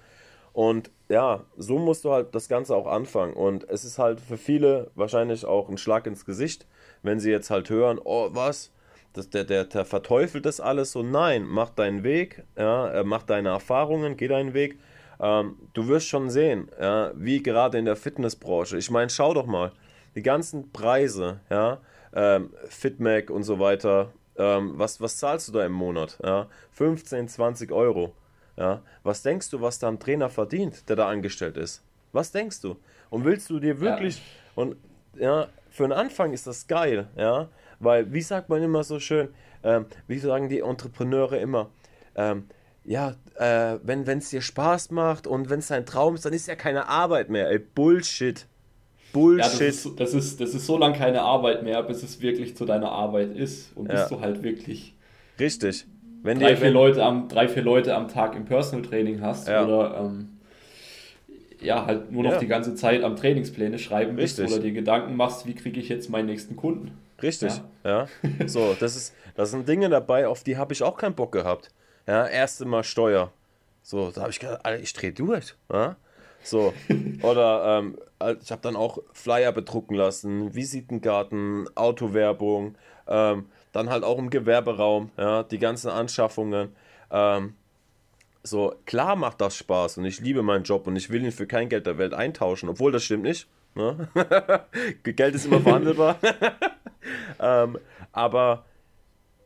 Und ja, so musst du halt das Ganze auch anfangen. Und es ist halt für viele wahrscheinlich auch ein Schlag ins Gesicht, wenn sie jetzt halt hören, oh, was? Das, der, der, der verteufelt das alles so. Nein, mach deinen Weg, ja, mach deine Erfahrungen, geh deinen Weg ähm, du wirst schon sehen, ja, wie gerade in der Fitnessbranche. Ich meine, schau doch mal, die ganzen Preise, ja, ähm, Fitmac und so weiter. Ähm, was, was zahlst du da im Monat? Ja? 15, 20 Euro. Ja? Was denkst du, was da ein Trainer verdient, der da angestellt ist? Was denkst du? Und willst du dir wirklich ja. und ja, für den Anfang ist das geil, ja, weil wie sagt man immer so schön, ähm, wie sagen die Entrepreneure immer, ähm, ja, äh, wenn es dir Spaß macht und wenn es dein Traum ist, dann ist ja keine Arbeit mehr. Ey, Bullshit. Bullshit. Ja, das, ist, das, ist, das ist so lange keine Arbeit mehr, bis es wirklich zu deiner Arbeit ist. Und ja. bis du halt wirklich. Richtig. Wenn drei, dir, vier wenn... Leute am, drei, vier Leute am Tag im Personal Training hast ja. oder ähm, ja, halt nur noch ja. die ganze Zeit am Trainingspläne schreiben Richtig. bist oder dir Gedanken machst, wie kriege ich jetzt meinen nächsten Kunden. Richtig, ja. ja. So, das ist, das sind Dinge dabei, auf die habe ich auch keinen Bock gehabt. Ja, erste Mal Steuer. So, da habe ich gedacht, Alter, ich drehe durch. Ja? So, <laughs> oder ähm, ich habe dann auch Flyer bedrucken lassen, Visitenkarten, Autowerbung, ähm, dann halt auch im Gewerberaum, ja, die ganzen Anschaffungen. Ähm, so, klar macht das Spaß und ich liebe meinen Job und ich will ihn für kein Geld der Welt eintauschen, obwohl das stimmt nicht. Ne? <laughs> Geld ist immer verhandelbar. <laughs> ähm, aber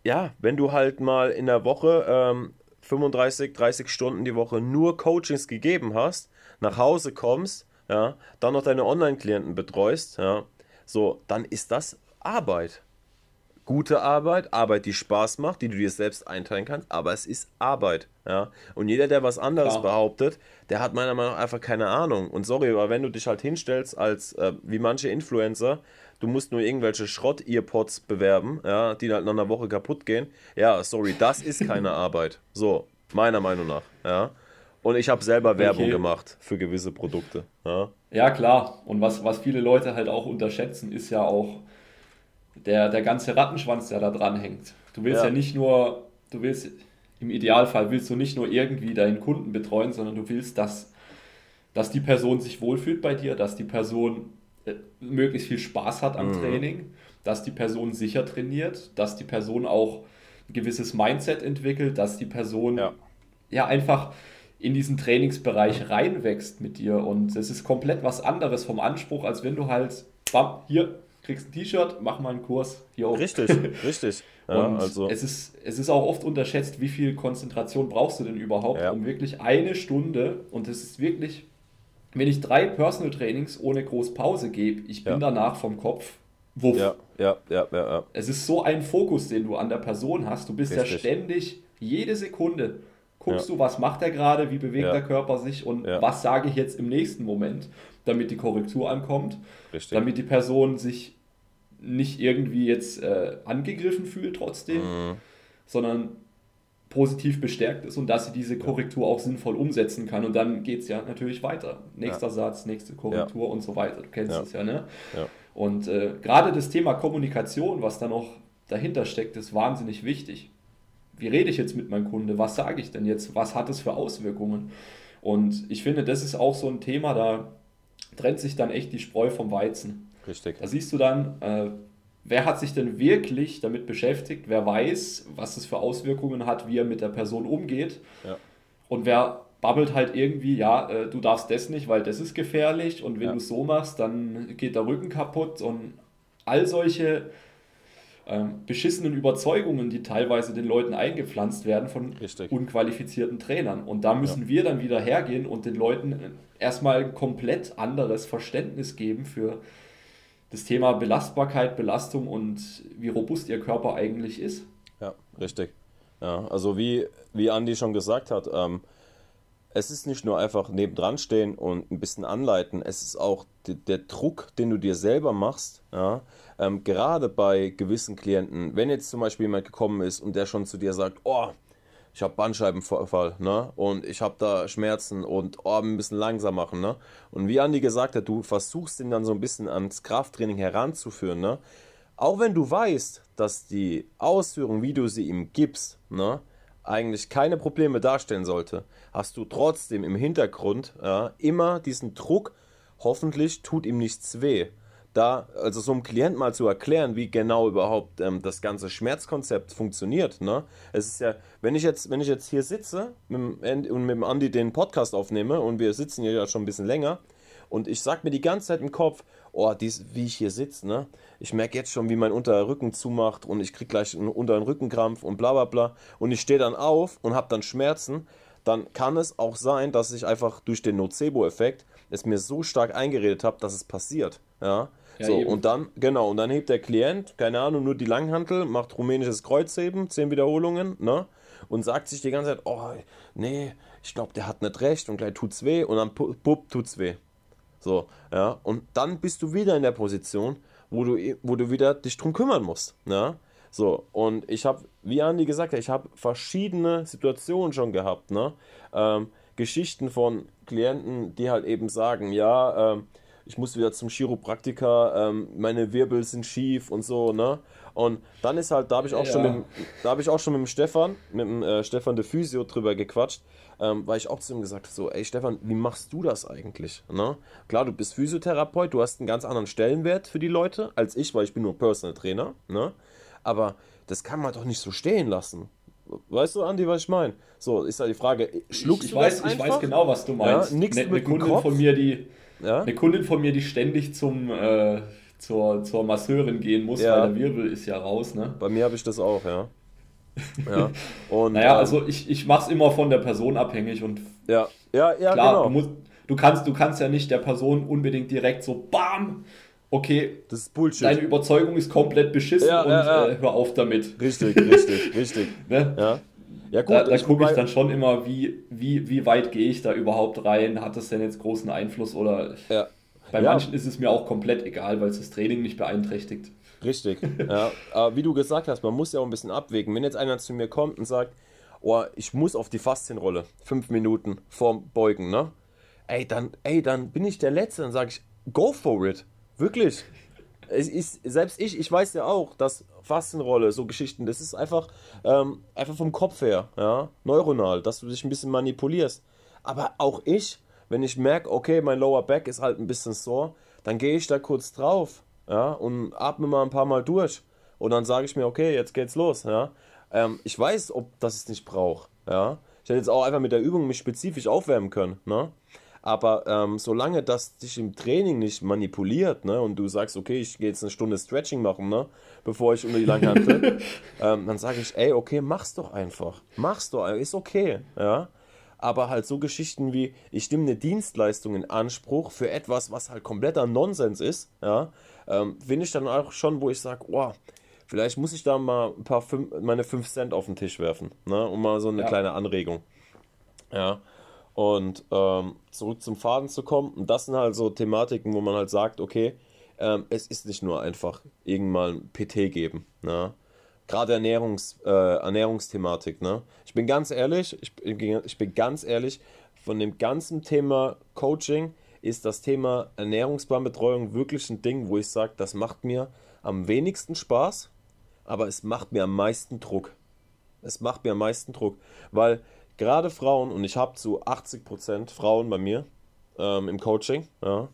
ja, wenn du halt mal in der Woche ähm, 35, 30 Stunden die Woche nur Coachings gegeben hast, nach Hause kommst, ja, dann noch deine Online-Klienten betreust, ja, so, dann ist das Arbeit. Gute Arbeit, Arbeit, die Spaß macht, die du dir selbst einteilen kannst, aber es ist Arbeit, ja. Und jeder, der was anderes Klar. behauptet, der hat meiner Meinung nach einfach keine Ahnung. Und sorry, aber wenn du dich halt hinstellst als, äh, wie manche Influencer, du musst nur irgendwelche Schrott-Earpods bewerben, ja, die halt nach einer Woche kaputt gehen. Ja, sorry, das ist keine <laughs> Arbeit. So, meiner Meinung nach, ja. Und ich habe selber Werbung okay. gemacht für gewisse Produkte. Ja, ja klar. Und was, was viele Leute halt auch unterschätzen, ist ja auch der, der ganze Rattenschwanz, der da dran hängt. Du willst ja. ja nicht nur, du willst, im Idealfall willst du nicht nur irgendwie deinen Kunden betreuen, sondern du willst, dass, dass die Person sich wohlfühlt bei dir, dass die Person möglichst viel Spaß hat am mhm. Training, dass die Person sicher trainiert, dass die Person auch ein gewisses Mindset entwickelt, dass die Person ja, ja einfach in diesen Trainingsbereich reinwächst mit dir und es ist komplett was anderes vom Anspruch, als wenn du halt, bam, hier, kriegst ein T-Shirt, mach mal einen Kurs. Hier Richtig, <laughs> richtig. Ja, und also. es, ist, es ist auch oft unterschätzt, wie viel Konzentration brauchst du denn überhaupt, ja. um wirklich eine Stunde, und es ist wirklich wenn ich drei Personal Trainings ohne groß Pause gebe, ich bin ja. danach vom Kopf wuff. Ja, ja, ja, ja, ja, Es ist so ein Fokus, den du an der Person hast. Du bist Richtig. ja ständig, jede Sekunde guckst ja. du, was macht er gerade, wie bewegt der Körper sich und was sage ich jetzt im nächsten Moment, damit die Korrektur ankommt, Richtig. damit die Person sich nicht irgendwie jetzt äh, angegriffen fühlt trotzdem, mhm. sondern positiv bestärkt ist und dass sie diese Korrektur auch sinnvoll umsetzen kann. Und dann geht es ja natürlich weiter. Nächster ja. Satz, nächste Korrektur ja. und so weiter. Du kennst es ja, ne? Und äh, gerade das Thema Kommunikation, was da noch dahinter steckt, ist wahnsinnig wichtig. Wie rede ich jetzt mit meinem Kunde? Was sage ich denn jetzt? Was hat es für Auswirkungen? Und ich finde, das ist auch so ein Thema, da trennt sich dann echt die Spreu vom Weizen. Richtig. Da siehst du dann, äh, wer hat sich denn wirklich damit beschäftigt, wer weiß, was es für Auswirkungen hat, wie er mit der Person umgeht. Ja. Und wer babbelt halt irgendwie, ja, äh, du darfst das nicht, weil das ist gefährlich und wenn ja. du es so machst, dann geht der Rücken kaputt und all solche ähm, beschissenen Überzeugungen, die teilweise den Leuten eingepflanzt werden von Richtig. unqualifizierten Trainern. Und da müssen ja. wir dann wieder hergehen und den Leuten erstmal ein komplett anderes Verständnis geben für das Thema Belastbarkeit, Belastung und wie robust ihr Körper eigentlich ist. Ja, richtig. Ja, also wie, wie Andi schon gesagt hat, ähm, es ist nicht nur einfach nebendran stehen und ein bisschen anleiten, es ist auch der Druck, den du dir selber machst. Ja? Ähm, gerade bei gewissen Klienten, wenn jetzt zum Beispiel jemand gekommen ist und der schon zu dir sagt, oh, ich habe Bandscheibenvorfall, ne? Und ich habe da Schmerzen und oh, ein bisschen langsam machen, ne? Und wie Andi gesagt hat, du versuchst ihn dann so ein bisschen ans Krafttraining heranzuführen, ne? Auch wenn du weißt, dass die Ausführung, wie du sie ihm gibst, ne, eigentlich keine Probleme darstellen sollte, hast du trotzdem im Hintergrund ja, immer diesen Druck, hoffentlich tut ihm nichts weh da, also so einem Klient mal zu erklären, wie genau überhaupt ähm, das ganze Schmerzkonzept funktioniert. Ne? Es ist ja, wenn ich jetzt, wenn ich jetzt hier sitze mit dem, und mit dem Andi den Podcast aufnehme und wir sitzen hier ja schon ein bisschen länger und ich sag mir die ganze Zeit im Kopf, oh, dies, wie ich hier sitze, ne? Ich merke jetzt schon, wie mein unterer Rücken zumacht und ich krieg gleich einen unteren Rückenkrampf und bla bla bla. Und ich stehe dann auf und habe dann Schmerzen. Dann kann es auch sein, dass ich einfach durch den Nocebo-Effekt es mir so stark eingeredet habe, dass es passiert. Ja. Ja, so, eben. und dann, genau, und dann hebt der Klient, keine Ahnung, nur die Langhantel, macht rumänisches Kreuzheben, 10 Wiederholungen, ne? Und sagt sich die ganze Zeit, oh, nee, ich glaube, der hat nicht recht und gleich tut's weh und dann pup, tut's weh. So, ja, und dann bist du wieder in der Position, wo du, wo du wieder dich drum kümmern musst, ne? So, und ich habe, wie Andi gesagt hat, ich habe verschiedene Situationen schon gehabt, ne? Ähm, Geschichten von Klienten, die halt eben sagen, ja, ähm, ich muss wieder zum Chiropraktiker, ähm, meine Wirbel sind schief und so, ne? Und dann ist halt, da habe ich auch ja. schon mit, da habe ich auch schon mit dem Stefan, mit dem äh, Stefan de Physio drüber gequatscht, ähm, weil ich auch zu ihm gesagt habe, so, ey Stefan, wie machst du das eigentlich? Ne? Klar, du bist Physiotherapeut, du hast einen ganz anderen Stellenwert für die Leute als ich, weil ich bin nur Personal Trainer, ne? Aber das kann man doch nicht so stehen lassen. Weißt du, Andi, was ich meine? So, ist halt die Frage, schluckst ich, ich du weiß, das einfach? Ich weiß genau, was du meinst. Ja, nix eine, eine Kundin Kopf. von mir, die ja? Eine Kundin von mir, die ständig zum, äh, zur, zur Masseurin gehen muss, ja. weil der Wirbel ist ja raus. Ne? Bei mir habe ich das auch, ja. <laughs> ja. Und, naja, ähm, also ich, ich mache es immer von der Person abhängig und ja, ja, ja, klar, genau. du, musst, du, kannst, du kannst ja nicht der Person unbedingt direkt so BAM! Okay, das ist Bullshit. Deine Überzeugung ist komplett beschissen ja, und ja, äh, hör auf damit. Richtig, richtig, <laughs> richtig. ne? Ja. Ja, gut, da, da gucke ich dann schon immer, wie, wie, wie weit gehe ich da überhaupt rein? Hat das denn jetzt großen Einfluss oder. Ja. Bei ja. manchen ist es mir auch komplett egal, weil es das Training nicht beeinträchtigt. Richtig, <laughs> ja. Aber wie du gesagt hast, man muss ja auch ein bisschen abwägen. Wenn jetzt einer zu mir kommt und sagt, oh, ich muss auf die Faszienrolle, fünf Minuten vorm Beugen, ne? Ey, dann, ey, dann bin ich der Letzte, dann sage ich, go for it. Wirklich es ist, selbst ich, ich weiß ja auch, dass Fastenrolle, so Geschichten, das ist einfach, ähm, einfach vom Kopf her, ja, neuronal, dass du dich ein bisschen manipulierst. Aber auch ich, wenn ich merke, okay, mein Lower Back ist halt ein bisschen sore, dann gehe ich da kurz drauf, ja, und atme mal ein paar Mal durch. Und dann sage ich mir, okay, jetzt geht's los, ja. Ähm, ich weiß, ob das es nicht braucht, ja. Ich hätte jetzt auch einfach mit der Übung mich spezifisch aufwärmen können, ne. Aber ähm, solange das dich im Training nicht manipuliert, ne, und du sagst, okay, ich gehe jetzt eine Stunde Stretching machen, ne, bevor ich unter die Langhantel, <laughs> ähm, dann sage ich, ey, okay, mach's doch einfach. Mach's doch, ist okay, ja. Aber halt so Geschichten wie, ich nehme eine Dienstleistung in Anspruch für etwas, was halt kompletter Nonsens ist, ja, ähm, finde ich dann auch schon, wo ich sage, oh, vielleicht muss ich da mal ein paar fünf, meine 5 Cent auf den Tisch werfen, ne, um mal so eine ja. kleine Anregung. Ja. Und ähm, zurück zum Faden zu kommen, und das sind halt so Thematiken, wo man halt sagt, okay, ähm, es ist nicht nur einfach irgendwann ein PT geben. Ne? Gerade Ernährungs, äh, Ernährungsthematik. Ne? Ich bin ganz ehrlich, ich, ich bin ganz ehrlich, von dem ganzen Thema Coaching ist das Thema Ernährungsplanbetreuung wirklich ein Ding, wo ich sage, das macht mir am wenigsten Spaß, aber es macht mir am meisten Druck. Es macht mir am meisten Druck, weil gerade Frauen, und ich habe zu 80% Frauen bei mir ähm, im Coaching, ja,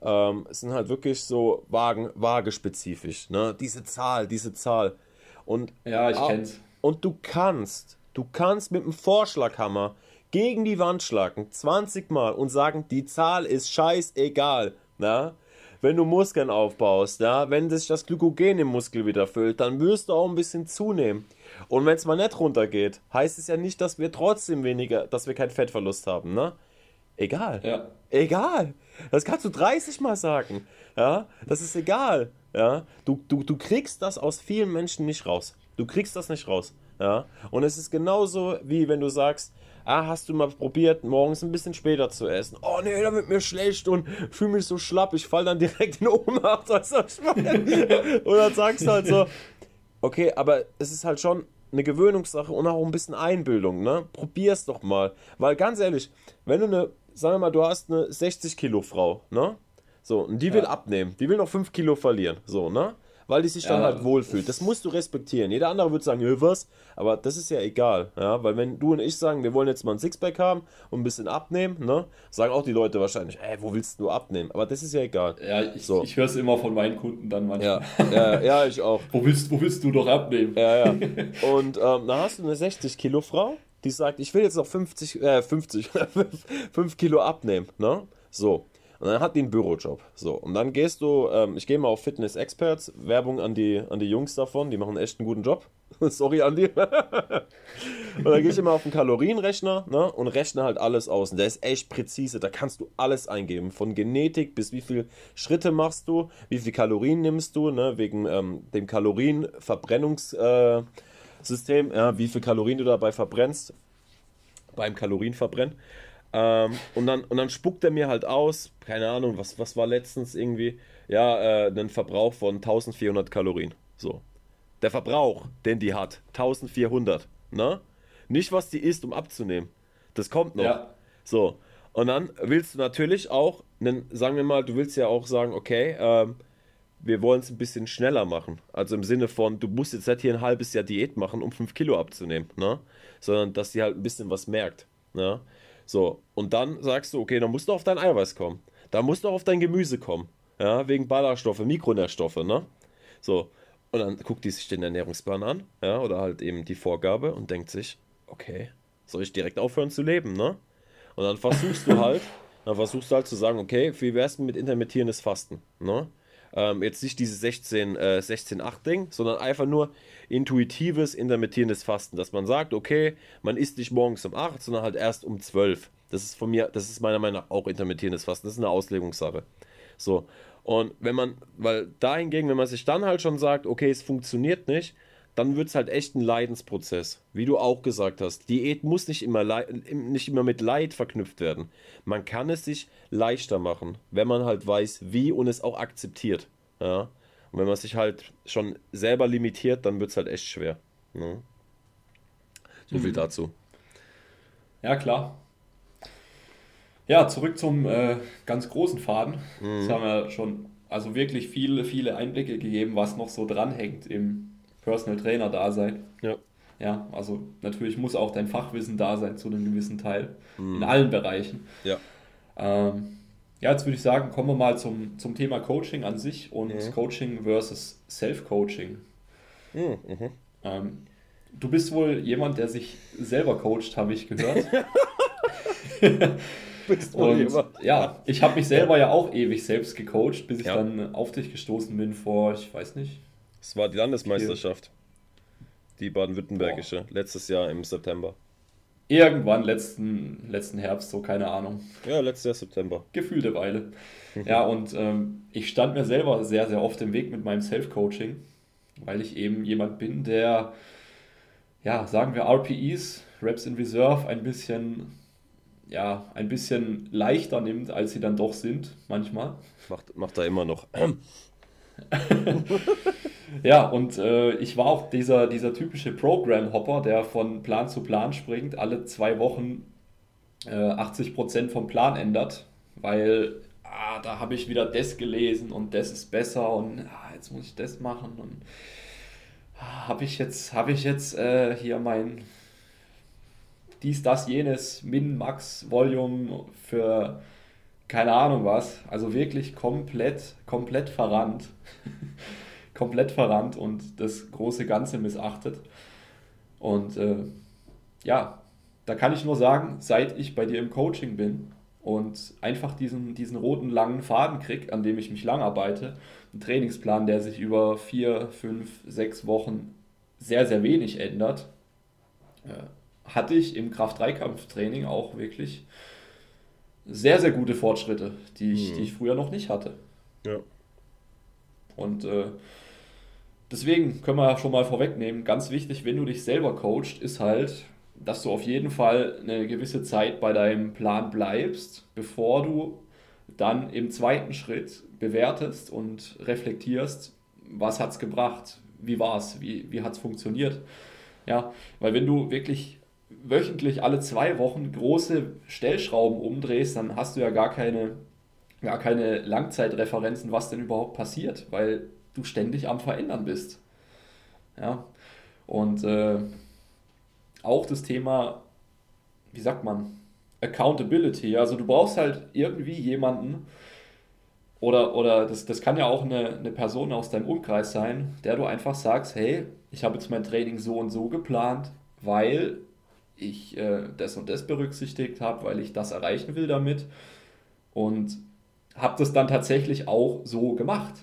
ähm, sind halt wirklich so wagen, waagespezifisch. Ne? Diese Zahl, diese Zahl. Und, ja, ich kenn's. Und du kannst, du kannst mit dem Vorschlaghammer gegen die Wand schlagen, 20 Mal und sagen, die Zahl ist scheißegal. Na? Wenn du Muskeln aufbaust, ja, wenn sich das Glykogen im Muskel wieder füllt, dann wirst du auch ein bisschen zunehmen. Und wenn es mal nicht runtergeht, heißt es ja nicht, dass wir trotzdem weniger, dass wir keinen Fettverlust haben, ne? Egal. Ja. Egal. Das kannst du 30 Mal sagen. Ja, das ist egal. Ja, du, du, du kriegst das aus vielen Menschen nicht raus. Du kriegst das nicht raus. Ja, und es ist genauso wie wenn du sagst, ah, hast du mal probiert, morgens ein bisschen später zu essen? Oh nee, da wird mir schlecht und fühle mich so schlapp, ich fall dann direkt in Ohnmacht. <laughs> Weißt du, dann sagst du halt so, Okay, aber es ist halt schon, eine Gewöhnungssache und auch ein bisschen Einbildung, ne? Probier's doch mal. Weil ganz ehrlich, wenn du eine, sagen wir mal, du hast eine 60 Kilo Frau, ne? So, und die will ja. abnehmen, die will noch 5 Kilo verlieren, so, ne? Weil die sich dann ja. halt wohlfühlt. Das musst du respektieren. Jeder andere würde sagen, was? Aber das ist ja egal, ja, weil wenn du und ich sagen, wir wollen jetzt mal ein Sixpack haben und ein bisschen abnehmen, ne, sagen auch die Leute wahrscheinlich, ey, wo willst du abnehmen? Aber das ist ja egal. Ja, ich, so. ich höre es immer von meinen Kunden dann manchmal. Ja, ja, ja ich auch. <laughs> wo, willst, wo willst du doch abnehmen? Ja, ja. <laughs> Und ähm, dann hast du eine 60 Kilo Frau, die sagt, ich will jetzt noch 50, äh, 50, 5 <laughs> Kilo abnehmen, ne? So. Und dann hat die einen Bürojob. So, und dann gehst du, ähm, ich gehe mal auf Fitness Experts, Werbung an die, an die Jungs davon, die machen echt einen guten Job. <laughs> Sorry, Andi. <laughs> und dann gehe ich immer auf den Kalorienrechner ne, und rechne halt alles aus. Und der ist echt präzise, da kannst du alles eingeben. Von Genetik bis wie viele Schritte machst du, wie viel Kalorien nimmst du, ne, wegen ähm, dem Kalorienverbrennungssystem, äh, ja, wie viel Kalorien du dabei verbrennst, beim Kalorienverbrennen. Ähm, und, dann, und dann spuckt er mir halt aus, keine Ahnung, was, was war letztens irgendwie, ja, äh, einen Verbrauch von 1400 Kalorien. So. Der Verbrauch, den die hat, 1400, ne? Nicht, was die isst, um abzunehmen. Das kommt noch. Ja. So. Und dann willst du natürlich auch, einen, sagen wir mal, du willst ja auch sagen, okay, ähm, wir wollen es ein bisschen schneller machen. Also im Sinne von, du musst jetzt nicht hier ein halbes Jahr Diät machen, um 5 Kilo abzunehmen, ne? Sondern dass die halt ein bisschen was merkt. Ne? So, und dann sagst du, okay, dann musst du auf dein Eiweiß kommen. Da musst du auf dein Gemüse kommen. Ja, wegen Ballaststoffe, Mikronährstoffe, ne? So, und dann guckt die sich den Ernährungsplan an, ja, oder halt eben die Vorgabe und denkt sich, okay, soll ich direkt aufhören zu leben, ne? Und dann versuchst du halt, dann versuchst du halt zu sagen, okay, wie wär's mit intermittierendes Fasten, ne? Ähm, jetzt nicht dieses 16, äh, 16-8-Ding, sondern einfach nur intuitives, intermittierendes Fasten, dass man sagt, okay, man isst nicht morgens um 8, sondern halt erst um 12. Das ist von mir, das ist meiner Meinung nach auch intermittierendes Fasten, das ist eine Auslegungssache. So. Und wenn man, weil dahingegen, wenn man sich dann halt schon sagt, okay, es funktioniert nicht, dann wird es halt echt ein Leidensprozess. Wie du auch gesagt hast, Diät muss nicht immer, nicht immer mit Leid verknüpft werden. Man kann es sich leichter machen, wenn man halt weiß, wie und es auch akzeptiert. Ja? Und wenn man sich halt schon selber limitiert, dann wird es halt echt schwer. Ne? So mhm. viel dazu. Ja, klar. Ja, zurück zum äh, ganz großen Faden. Mhm. Jetzt haben wir schon also wirklich viele, viele Einblicke gegeben, was noch so dranhängt im Personal Trainer da sein. Ja. Ja, also natürlich muss auch dein Fachwissen da sein zu einem gewissen Teil. Mhm. In allen Bereichen. Ja. Ähm, ja, jetzt würde ich sagen, kommen wir mal zum, zum Thema Coaching an sich und mhm. Coaching versus Self-Coaching. Mhm. mhm. Ähm, du bist wohl jemand, der sich selber coacht, habe ich gehört. <laughs> <laughs> bist und jemand. ja, ich habe mich selber ja auch ewig selbst gecoacht, bis ich ja. dann auf dich gestoßen bin vor, ich weiß nicht, es war die Landesmeisterschaft. Die baden-württembergische. Letztes Jahr im September. Irgendwann letzten, letzten Herbst, so keine Ahnung. Ja, letztes Jahr September. Gefühlte Weile. ja, und ähm, ich stand mir selber sehr, sehr oft im Weg mit meinem Self-Coaching, weil ich eben jemand bin, der, ja, sagen wir RPEs, Reps in Reserve, ein bisschen, ja, ein bisschen leichter nimmt, als sie dann doch sind, manchmal. Macht, macht er immer noch. <laughs> <laughs> ja, und äh, ich war auch dieser, dieser typische Program-Hopper, der von Plan zu Plan springt, alle zwei Wochen äh, 80% vom Plan ändert, weil ah, da habe ich wieder das gelesen und das ist besser und ah, jetzt muss ich das machen und ah, habe ich jetzt, hab ich jetzt äh, hier mein dies, das, jenes, Min, Max, Volume für keine Ahnung was. Also wirklich komplett, komplett verrannt. <laughs> komplett verrannt und das große Ganze missachtet. Und äh, ja, da kann ich nur sagen, seit ich bei dir im Coaching bin und einfach diesen, diesen roten langen Faden krieg, an dem ich mich lang arbeite, ein Trainingsplan, der sich über vier, fünf, sechs Wochen sehr, sehr wenig ändert, äh, hatte ich im Kraft-3-Kampftraining auch wirklich sehr, sehr gute Fortschritte, die ich, mhm. die ich früher noch nicht hatte. Ja. Und äh, deswegen können wir schon mal vorwegnehmen, ganz wichtig, wenn du dich selber coachst, ist halt, dass du auf jeden Fall eine gewisse Zeit bei deinem Plan bleibst, bevor du dann im zweiten Schritt bewertest und reflektierst, was hat es gebracht, wie war es, wie, wie hat es funktioniert. Ja, weil wenn du wirklich wöchentlich alle zwei Wochen große Stellschrauben umdrehst, dann hast du ja gar keine, gar keine Langzeitreferenzen, was denn überhaupt passiert, weil du ständig am Verändern bist. Ja, und äh, auch das Thema, wie sagt man, Accountability. Also du brauchst halt irgendwie jemanden, oder, oder das, das kann ja auch eine, eine Person aus deinem Umkreis sein, der du einfach sagst, hey, ich habe jetzt mein Training so und so geplant, weil ich äh, das und das berücksichtigt habe, weil ich das erreichen will damit. Und habe das dann tatsächlich auch so gemacht.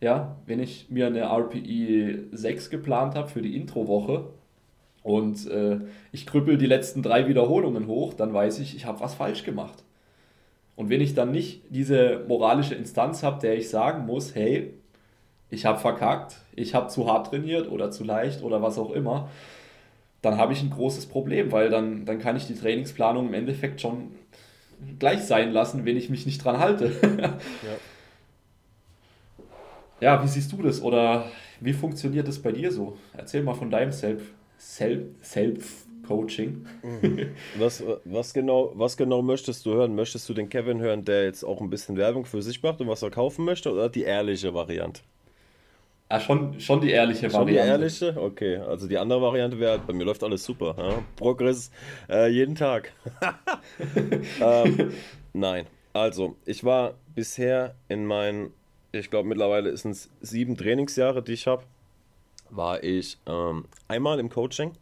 Ja, wenn ich mir eine RPE 6 geplant habe für die Introwoche und äh, ich krüppel die letzten drei Wiederholungen hoch, dann weiß ich, ich habe was falsch gemacht. Und wenn ich dann nicht diese moralische Instanz habe, der ich sagen muss, hey, ich habe verkackt, ich habe zu hart trainiert oder zu leicht oder was auch immer, dann habe ich ein großes Problem, weil dann, dann kann ich die Trainingsplanung im Endeffekt schon gleich sein lassen, wenn ich mich nicht dran halte. <laughs> ja. Ja, wie siehst du das oder wie funktioniert das bei dir so? Erzähl mal von deinem Self, Self, Self Coaching. Mhm. Was, was, genau, was genau möchtest du hören? Möchtest du den Kevin hören, der jetzt auch ein bisschen Werbung für sich macht und was er kaufen möchte, oder die ehrliche Variante? Ah, schon, schon die ehrliche schon Variante. Schon die ehrliche? Okay, also die andere Variante wäre, bei mir läuft alles super. Ja? Progress äh, jeden Tag. <laughs> ähm, nein, also ich war bisher in meinen, ich glaube mittlerweile sind es sieben Trainingsjahre, die ich habe, war ich ähm, einmal im Coaching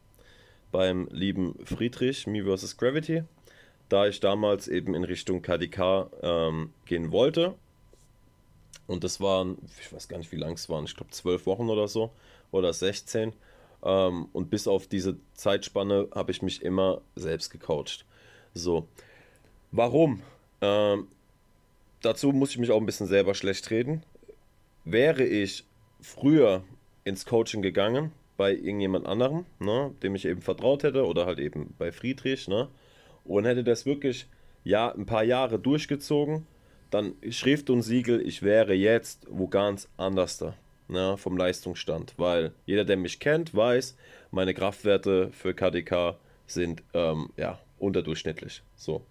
beim lieben Friedrich, Me vs. Gravity, da ich damals eben in Richtung KDK ähm, gehen wollte. Und das waren, ich weiß gar nicht, wie lang es waren, ich glaube zwölf Wochen oder so oder 16. Ähm, und bis auf diese Zeitspanne habe ich mich immer selbst gecoacht. So, warum? Dazu muss ich mich auch ein bisschen selber schlecht reden. Wäre ich früher ins Coaching gegangen, bei irgendjemand anderem, ne, dem ich eben vertraut hätte, oder halt eben bei Friedrich, ne, und hätte das wirklich ja, ein paar Jahre durchgezogen, dann Schrift und Siegel, ich wäre jetzt wo ganz anders da, ne, vom Leistungsstand, weil jeder, der mich kennt, weiß, meine Kraftwerte für KDK sind ähm, ja unterdurchschnittlich. So.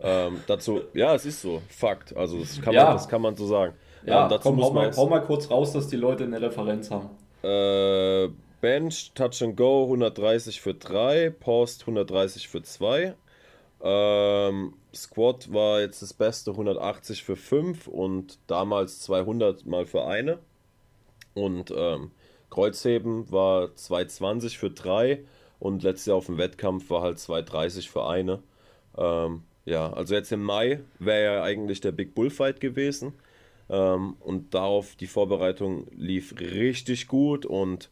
Ähm, dazu, ja, es ist so, Fakt. Also das kann, ja. man, das kann man so sagen. Ja, ähm, dazu komm, muss hau, mal, hau mal kurz raus, dass die Leute eine Referenz haben. Äh, Bench, Touch and Go 130 für 3, Post 130 für 2. Ähm, Squat war jetzt das Beste 180 für 5 und damals 200 mal für eine. Und ähm, Kreuzheben war 220 für 3 und letztes Jahr auf dem Wettkampf war halt 230 für eine. Ähm, ja, also jetzt im Mai wäre ja eigentlich der Big Bullfight gewesen. Ähm, und darauf die Vorbereitung lief richtig gut und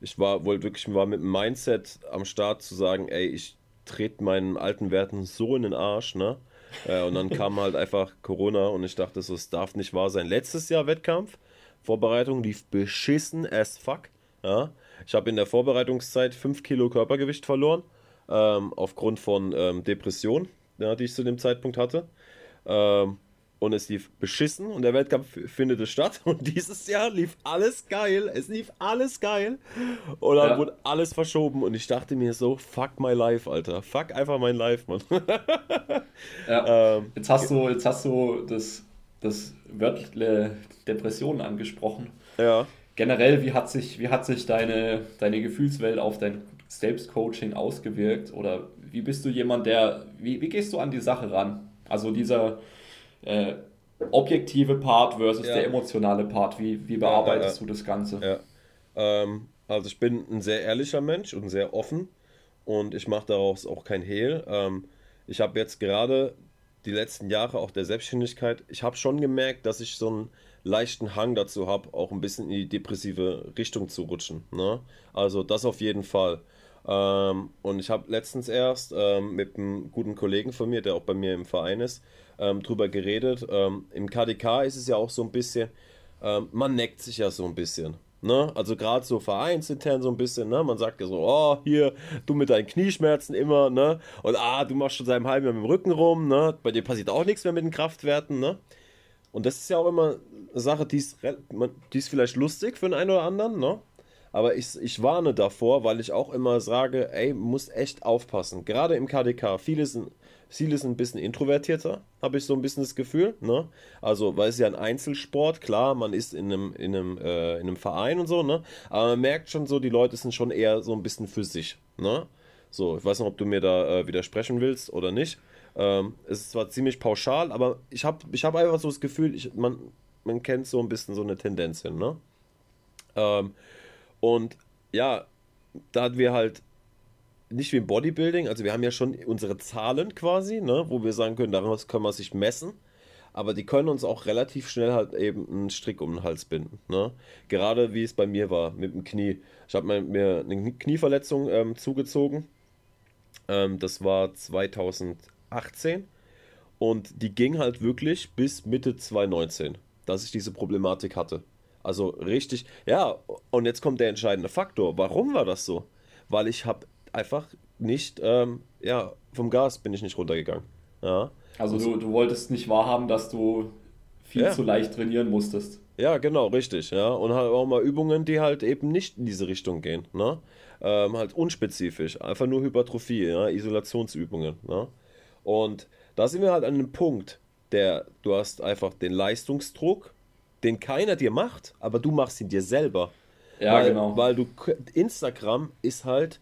ich war wohl wirklich war mit dem Mindset am Start zu sagen, ey, ich trete meinen alten Werten so in den Arsch, ne? Äh, und dann <laughs> kam halt einfach Corona und ich dachte so, es darf nicht wahr sein. Letztes Jahr Wettkampf, Vorbereitung lief beschissen as fuck. Ja? Ich habe in der Vorbereitungszeit 5 Kilo Körpergewicht verloren, ähm, aufgrund von ähm, Depression, ja, die ich zu dem Zeitpunkt hatte. Ähm, und es lief beschissen und der Weltcup findet es statt <laughs> und dieses Jahr lief alles geil, es lief alles geil und dann ja. wurde alles verschoben und ich dachte mir so, fuck my life, Alter, fuck einfach mein Life, Mann. <laughs> ja. ähm, jetzt hast du, jetzt hast du das, das Wörtle Depression angesprochen. Ja. Generell, wie hat sich, wie hat sich deine, deine Gefühlswelt auf dein Selbstcoaching ausgewirkt oder wie bist du jemand, der, wie, wie gehst du an die Sache ran? Also dieser äh, objektive Part versus ja. der emotionale Part. Wie, wie bearbeitest ja, du das Ganze? Ja. Ähm, also ich bin ein sehr ehrlicher Mensch und sehr offen und ich mache daraus auch kein Hehl. Ähm, ich habe jetzt gerade die letzten Jahre auch der Selbstständigkeit, ich habe schon gemerkt, dass ich so einen leichten Hang dazu habe, auch ein bisschen in die depressive Richtung zu rutschen. Ne? Also das auf jeden Fall. Ähm, und ich habe letztens erst ähm, mit einem guten Kollegen von mir, der auch bei mir im Verein ist, ähm, drüber geredet. Ähm, Im KDK ist es ja auch so ein bisschen, ähm, man neckt sich ja so ein bisschen. Ne? Also gerade so vereinsintern so ein bisschen, ne? Man sagt ja so, oh, hier, du mit deinen Knieschmerzen immer, ne? Und ah, du machst schon seit einem halben Jahr mit dem Rücken rum, ne? Bei dir passiert auch nichts mehr mit den Kraftwerten, ne? Und das ist ja auch immer eine Sache, die ist, die ist vielleicht lustig für den einen oder anderen, ne? Aber ich, ich warne davor, weil ich auch immer sage, ey, muss echt aufpassen. Gerade im KDK, viele sind, viele sind ein bisschen introvertierter, habe ich so ein bisschen das Gefühl. Ne? Also, weil es ja ein Einzelsport, klar, man ist in einem, in einem, äh, in einem Verein und so, ne? Aber man merkt schon so, die Leute sind schon eher so ein bisschen für sich. Ne? So, ich weiß nicht, ob du mir da äh, widersprechen willst oder nicht. Ähm, es ist zwar ziemlich pauschal, aber ich habe ich hab einfach so das Gefühl, ich, man, man kennt so ein bisschen so eine Tendenz hin, ne? Ähm, und ja, da hatten wir halt nicht wie im Bodybuilding, also wir haben ja schon unsere Zahlen quasi, ne, wo wir sagen können, daraus können wir sich messen, aber die können uns auch relativ schnell halt eben einen Strick um den Hals binden, ne? Gerade wie es bei mir war mit dem Knie. Ich habe mir eine Knieverletzung ähm, zugezogen. Ähm, das war 2018 und die ging halt wirklich bis Mitte 2019, dass ich diese Problematik hatte. Also richtig, ja, und jetzt kommt der entscheidende Faktor. Warum war das so? Weil ich habe einfach nicht, ähm, ja, vom Gas bin ich nicht runtergegangen. Ja. Also du, du wolltest nicht wahrhaben, dass du viel ja. zu leicht trainieren musstest. Ja, genau, richtig, ja. Und halt auch mal Übungen, die halt eben nicht in diese Richtung gehen, ne? Ähm, halt unspezifisch, einfach nur Hypertrophie, ja, Isolationsübungen, ne? Und da sind wir halt an einem Punkt, der, du hast einfach den Leistungsdruck, den keiner dir macht, aber du machst ihn dir selber. Ja, weil, genau. Weil du, Instagram ist halt,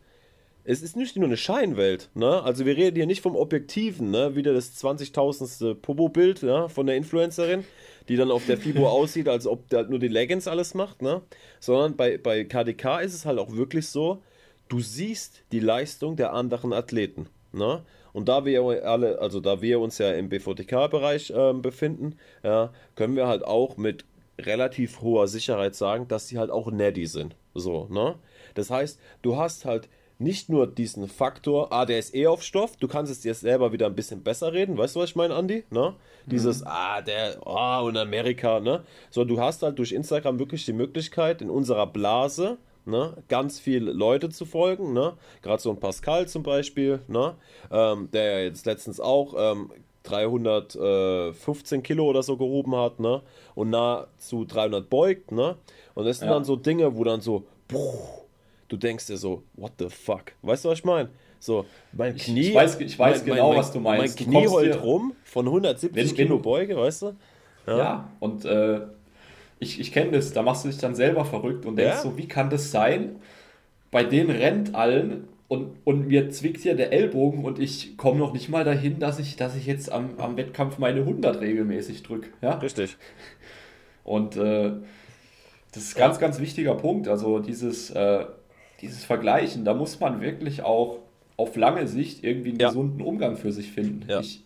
es ist nicht nur eine Scheinwelt, ne? Also wir reden hier nicht vom Objektiven, ne? Wieder das 20.000. Popo-Bild, ja, von der Influencerin, die dann auf der FIBO <laughs> aussieht, als ob der halt nur die Leggings alles macht, ne? Sondern bei, bei KDK ist es halt auch wirklich so, du siehst die Leistung der anderen Athleten, ne? Und da wir alle, also da wir uns ja im BVTK-Bereich äh, befinden, ja, können wir halt auch mit relativ hoher Sicherheit sagen, dass sie halt auch Neddy sind. So, ne? Das heißt, du hast halt nicht nur diesen Faktor, ah, der ist eh auf Stoff, du kannst es dir selber wieder ein bisschen besser reden, weißt du, was ich meine, Andi? Ne? Dieses, mhm. ah, der, oh, und Amerika, ne? So, du hast halt durch Instagram wirklich die Möglichkeit, in unserer Blase, ne, ganz viele Leute zu folgen, ne? Gerade so ein Pascal zum Beispiel, ne? Ähm, der jetzt letztens auch ähm, 315 Kilo oder so gehoben hat, ne? Und nahezu 300 beugt, ne? Und das sind ja. dann so Dinge, wo dann so, boah, du denkst dir so, what the fuck? Weißt du, was ich meine? So, mein Knie. Ich weiß, ich weiß mein, genau, mein, was du meinst. Mein Knie heult rum von 170 wenn, Kilo wenn, Beuge, weißt du? Ja, ja und äh, ich, ich kenne das, da machst du dich dann selber verrückt und denkst ja? so, wie kann das sein? Bei denen rennt allen und, und mir zwickt hier der Ellbogen und ich komme noch nicht mal dahin, dass ich, dass ich jetzt am, am Wettkampf meine 100 regelmäßig drücke. Ja? Richtig. Und äh, das ist ein ganz, ganz wichtiger Punkt. Also dieses, äh, dieses Vergleichen, da muss man wirklich auch auf lange Sicht irgendwie einen ja. gesunden Umgang für sich finden. Ja. Ich,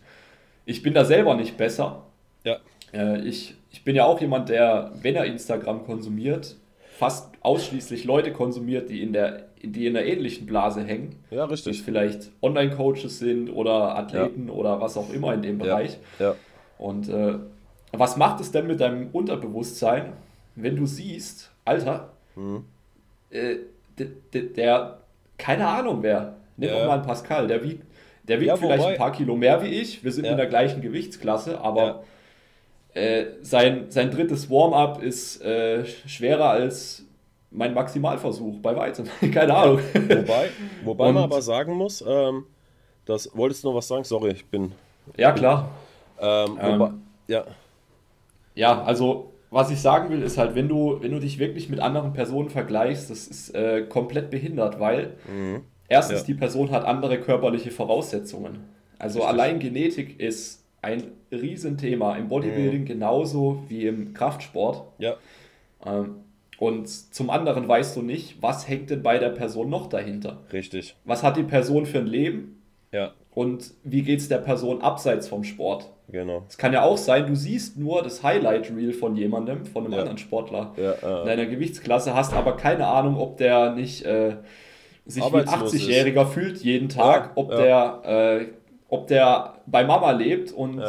ich bin da selber nicht besser. Ja. Äh, ich, ich bin ja auch jemand, der, wenn er Instagram konsumiert, fast ausschließlich Leute konsumiert, die in der, die in einer ähnlichen Blase hängen. Ja, richtig. Die vielleicht Online-Coaches sind oder Athleten ja. oder was auch immer in dem Bereich. Ja. ja. Und äh, was macht es denn mit deinem Unterbewusstsein, wenn du siehst, Alter, mhm. äh, der, keine Ahnung wer, nimm ja. mal einen Pascal, der wiegt, der wiegt ja, vielleicht ein paar Kilo mehr wie ich, wir sind in der gleichen Gewichtsklasse, aber äh, sein, sein drittes Warm-up ist äh, schwerer als mein Maximalversuch bei weitem. <laughs> Keine Ahnung. Wobei, wobei man aber sagen muss, ähm, das wolltest du noch was sagen? Sorry, ich bin. Ja, klar. Ähm, wobei, ähm, ja. Ja, also was ich sagen will, ist halt, wenn du, wenn du dich wirklich mit anderen Personen vergleichst, das ist äh, komplett behindert, weil mhm. erstens ja. die Person hat andere körperliche Voraussetzungen. Also Richtig. allein Genetik ist ein Riesenthema im Bodybuilding mhm. genauso wie im Kraftsport. Ja. Ähm, und zum anderen weißt du nicht, was hängt denn bei der Person noch dahinter. Richtig. Was hat die Person für ein Leben? Ja. Und wie geht es der Person abseits vom Sport? Genau. Es kann ja auch sein, du siehst nur das Highlight-Reel von jemandem, von einem ja. anderen Sportler ja, äh. in deiner Gewichtsklasse, hast aber keine Ahnung, ob der nicht äh, sich wie ein 80-Jähriger fühlt jeden Tag, ja, ob, Der, äh, ob der bei Mama lebt und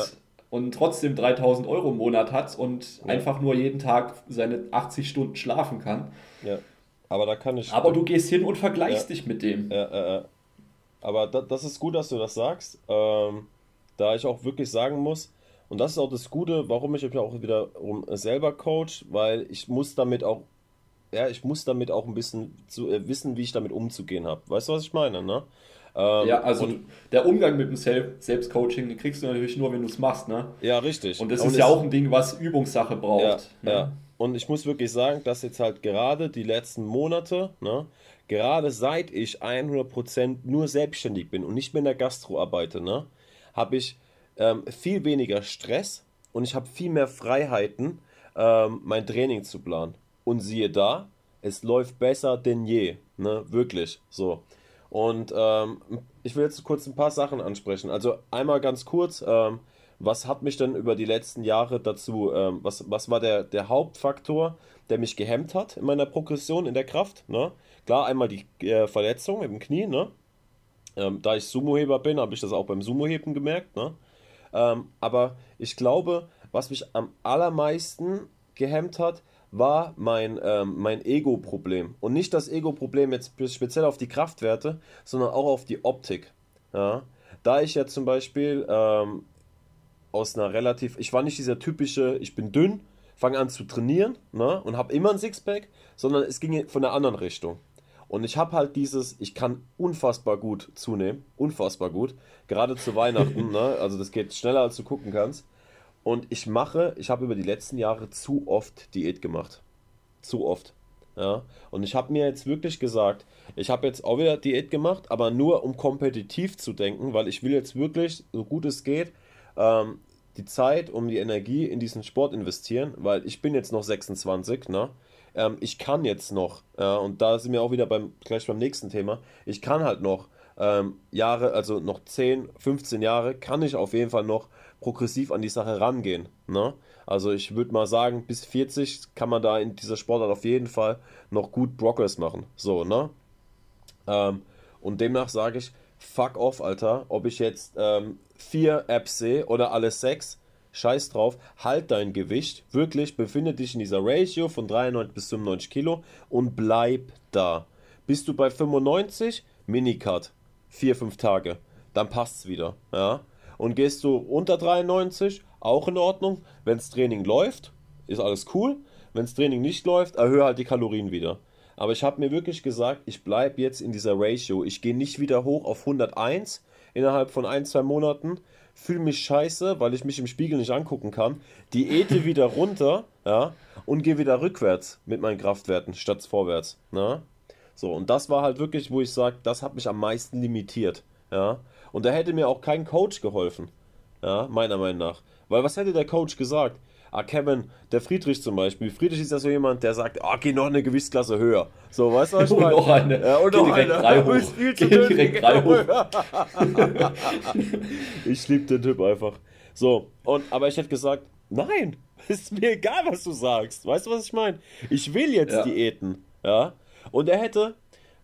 und trotzdem 3000 Euro im Monat hat und ja. einfach nur jeden Tag seine 80 Stunden schlafen kann. Ja. Aber da kann ich. Aber du gehst hin und vergleichst ja. dich mit dem. Ja, ja, ja. Aber da, das ist gut, dass du das sagst. Ähm, da ich auch wirklich sagen muss, und das ist auch das Gute, warum ich mich auch wieder selber coach, weil ich muss damit auch ja, ich muss damit auch ein bisschen zu, äh, wissen, wie ich damit umzugehen habe. Weißt du, was ich meine, ne? Ähm, ja, also der Umgang mit dem Selbstcoaching, den kriegst du natürlich nur, wenn du es machst, ne? Ja, richtig. Und das und ist ja auch ein Ding, was Übungssache braucht. Ja, ne? ja. Und ich muss wirklich sagen, dass jetzt halt gerade die letzten Monate, ne, gerade seit ich 100% nur selbstständig bin und nicht mehr in der Gastro arbeite, ne, habe ich ähm, viel weniger Stress und ich habe viel mehr Freiheiten, ähm, mein Training zu planen. Und siehe da, es läuft besser denn je, ne, wirklich, so. Und ähm, ich will jetzt kurz ein paar Sachen ansprechen. Also einmal ganz kurz, ähm, was hat mich denn über die letzten Jahre dazu, ähm, was, was war der, der Hauptfaktor, der mich gehemmt hat in meiner Progression in der Kraft? Ne? Klar, einmal die äh, Verletzung im Knie, ne? Ähm, da ich Sumoheber bin, habe ich das auch beim Sumoheben gemerkt, ne? Ähm, aber ich glaube, was mich am allermeisten gehemmt hat, war mein, ähm, mein Ego-Problem. Und nicht das Ego-Problem jetzt speziell auf die Kraftwerte, sondern auch auf die Optik. Ja? Da ich ja zum Beispiel ähm, aus einer relativ, ich war nicht dieser typische, ich bin dünn, fange an zu trainieren ne, und habe immer ein Sixpack, sondern es ging von der anderen Richtung. Und ich habe halt dieses, ich kann unfassbar gut zunehmen, unfassbar gut, gerade zu Weihnachten, <laughs> ne, also das geht schneller als du gucken kannst. Und ich mache, ich habe über die letzten Jahre zu oft Diät gemacht. Zu oft. Ja, und ich habe mir jetzt wirklich gesagt, ich habe jetzt auch wieder Diät gemacht, aber nur um kompetitiv zu denken, weil ich will jetzt wirklich, so gut es geht, ähm, die Zeit, um die Energie in diesen Sport investieren, weil ich bin jetzt noch 26, ne? Ähm, ich kann jetzt noch, äh, und da sind wir auch wieder beim, gleich beim nächsten Thema, ich kann halt noch ähm, Jahre, also noch 10, 15 Jahre, kann ich auf jeden Fall noch progressiv an die Sache rangehen. Ne? Also ich würde mal sagen, bis 40 kann man da in dieser Sportart auf jeden Fall noch gut Progress machen. So, ne? Ähm, und demnach sage ich, fuck off, Alter, ob ich jetzt ähm, vier Apps sehe oder alle sechs, scheiß drauf, halt dein Gewicht, wirklich, befinde dich in dieser Ratio von 93 bis 95 Kilo und bleib da. Bist du bei 95, Minicut, 4-5 Tage, dann passt's wieder, ja. Und gehst du unter 93, auch in Ordnung. Wenns Training läuft, ist alles cool. Wenns Training nicht läuft, erhöhe halt die Kalorien wieder. Aber ich habe mir wirklich gesagt, ich bleibe jetzt in dieser Ratio. Ich gehe nicht wieder hoch auf 101 innerhalb von ein, zwei Monaten, fühle mich scheiße, weil ich mich im Spiegel nicht angucken kann, diete wieder <laughs> runter, ja, und gehe wieder rückwärts mit meinen Kraftwerten statt vorwärts, ne? So, und das war halt wirklich, wo ich sage, das hat mich am meisten limitiert, ja. Und da hätte mir auch kein Coach geholfen, ja, meiner Meinung nach. Weil was hätte der Coach gesagt? ah, Kevin, der Friedrich zum Beispiel. Friedrich ist ja so jemand, der sagt, ah, geh noch eine Gewichtsklasse höher. So, weißt du, was ich meine? Und noch eine. Ja, und geh noch direkt eine. Drei <laughs> hoch. Viel zu geh direkt drei hoch. <laughs> ich liebe den Typ einfach. So, und, aber ich hätte gesagt, nein, <laughs> ist mir egal, was du sagst. Weißt du, was ich meine? Ich will jetzt ja. Diäten. Ja. Und er hätte,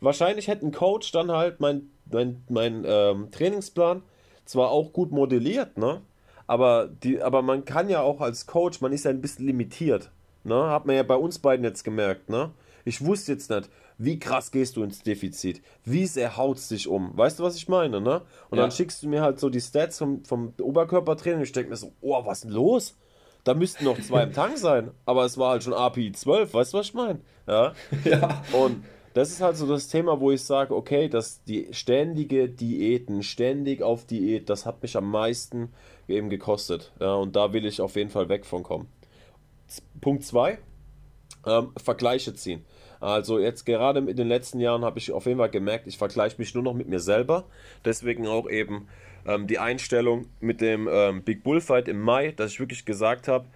wahrscheinlich hätte ein Coach dann halt mein, mein, mein ähm, Trainingsplan zwar auch gut modelliert, ne? Aber, die, aber man kann ja auch als Coach, man ist ja ein bisschen limitiert. Ne? Hat man ja bei uns beiden jetzt gemerkt. Ne? Ich wusste jetzt nicht, wie krass gehst du ins Defizit? Wie sehr haut es dich um? Weißt du, was ich meine? Ne? Und ja. dann schickst du mir halt so die Stats vom, vom Oberkörpertraining und ich denke mir so, oh, was ist denn los? Da müssten noch zwei im <laughs> Tank sein. Aber es war halt schon API 12, weißt du, was ich meine? Ja. ja. Und das ist halt so das Thema, wo ich sage, okay, dass die ständige Diäten, ständig auf Diät, das hat mich am meisten eben gekostet. Ja, und da will ich auf jeden Fall weg von kommen. Punkt 2, ähm, Vergleiche ziehen. Also jetzt gerade in den letzten Jahren habe ich auf jeden Fall gemerkt, ich vergleiche mich nur noch mit mir selber. Deswegen auch eben ähm, die Einstellung mit dem ähm, Big Bullfight im Mai, dass ich wirklich gesagt habe,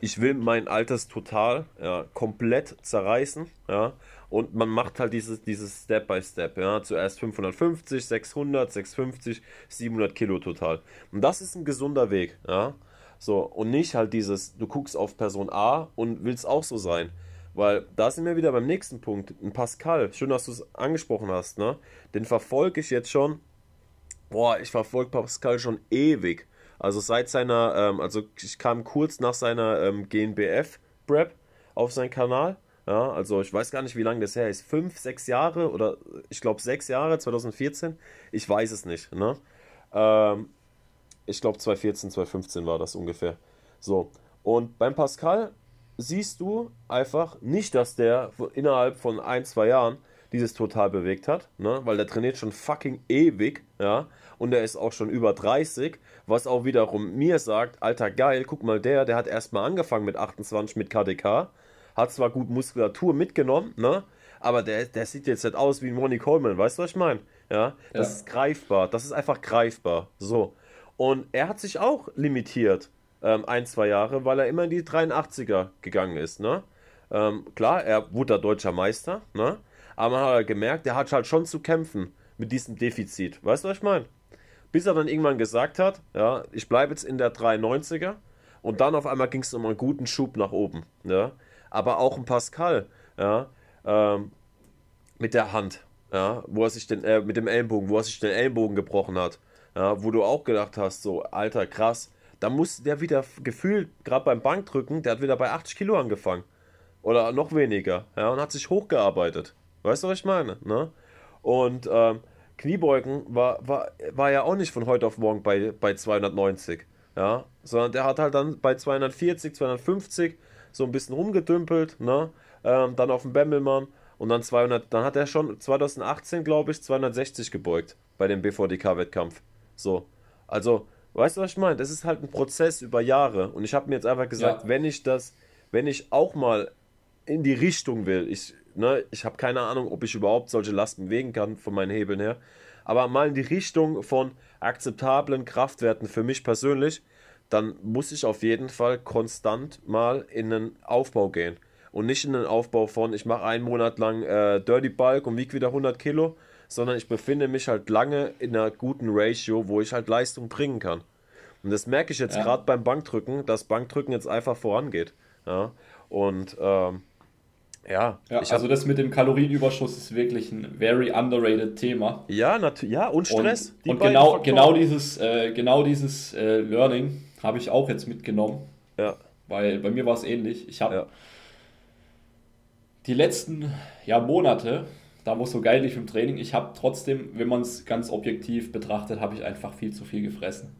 ich will mein Alters total ja, komplett zerreißen. Ja, und man macht halt dieses, dieses Step by Step. Ja, zuerst 550, 600, 650, 700 Kilo total. Und das ist ein gesunder Weg. Ja, so und nicht halt dieses, du guckst auf Person A und willst auch so sein. Weil da sind wir wieder beim nächsten Punkt. Ein Pascal, schön, dass du es angesprochen hast, ne? Den verfolge ich jetzt schon. Boah, ich verfolge Pascal schon ewig. Also seit seiner, ähm, also ich kam kurz nach seiner ähm, GNBF-Prep auf seinen Kanal. Ja, also ich weiß gar nicht, wie lange das her ist. Fünf, sechs Jahre oder ich glaube sechs Jahre, 2014. Ich weiß es nicht. Ne? Ähm, ich glaube 2014, 2015 war das ungefähr. So. Und beim Pascal siehst du einfach nicht, dass der innerhalb von ein, zwei Jahren dieses total bewegt hat, ne? weil der trainiert schon fucking ewig, ja, und der ist auch schon über 30, was auch wiederum mir sagt, alter geil, guck mal der, der hat erstmal angefangen mit 28 mit KDK, hat zwar gut Muskulatur mitgenommen, ne, aber der, der sieht jetzt nicht aus wie Ronnie Coleman, weißt du, was ich meine? Ja, das ja. ist greifbar, das ist einfach greifbar, so. Und er hat sich auch limitiert, ähm, ein, zwei Jahre, weil er immer in die 83er gegangen ist, ne? Ähm, klar, er wurde da deutscher Meister, ne? Aber man hat halt gemerkt, der hat halt schon zu kämpfen mit diesem Defizit. Weißt du, was ich meine? Bis er dann irgendwann gesagt hat, ja, ich bleibe jetzt in der 93er und dann auf einmal ging es um einen guten Schub nach oben. Ja? Aber auch ein Pascal, ja, ähm, mit der Hand, ja, wo er sich den, äh, mit dem Ellenbogen, wo er sich den Ellenbogen gebrochen hat, ja, wo du auch gedacht hast, so, alter, krass, da muss der wieder gefühlt, gerade beim Bankdrücken, der hat wieder bei 80 Kilo angefangen. Oder noch weniger, ja, und hat sich hochgearbeitet. Weißt du, was ich meine? Ne? Und ähm, Kniebeugen war, war, war ja auch nicht von heute auf morgen bei, bei 290. Ja, sondern der hat halt dann bei 240, 250 so ein bisschen rumgedümpelt, ne? Ähm, dann auf dem Bemmelmann und dann 200, dann hat er schon 2018, glaube ich, 260 gebeugt bei dem BVDK-Wettkampf. So. Also, weißt du, was ich meine? Das ist halt ein Prozess über Jahre. Und ich habe mir jetzt einfach gesagt, ja. wenn ich das, wenn ich auch mal in die Richtung will, ich Ne? Ich habe keine Ahnung, ob ich überhaupt solche Lasten bewegen kann von meinen Hebeln her. Aber mal in die Richtung von akzeptablen Kraftwerten für mich persönlich, dann muss ich auf jeden Fall konstant mal in einen Aufbau gehen. Und nicht in den Aufbau von, ich mache einen Monat lang äh, Dirty Bulk und wiege wieder 100 Kilo, sondern ich befinde mich halt lange in einer guten Ratio, wo ich halt Leistung bringen kann. Und das merke ich jetzt ja. gerade beim Bankdrücken, dass Bankdrücken jetzt einfach vorangeht. Ja? Und ähm, ja, ja also das mit dem Kalorienüberschuss ist wirklich ein very underrated Thema. Ja, natürlich, ja, und Stress. Und, und genau, genau dieses, äh, genau dieses äh, Learning habe ich auch jetzt mitgenommen. Ja. Weil bei mir war es ähnlich. Ich habe ja. die letzten ja, Monate, da wo es so geil lief im Training, ich habe trotzdem, wenn man es ganz objektiv betrachtet, habe ich einfach viel zu viel gefressen.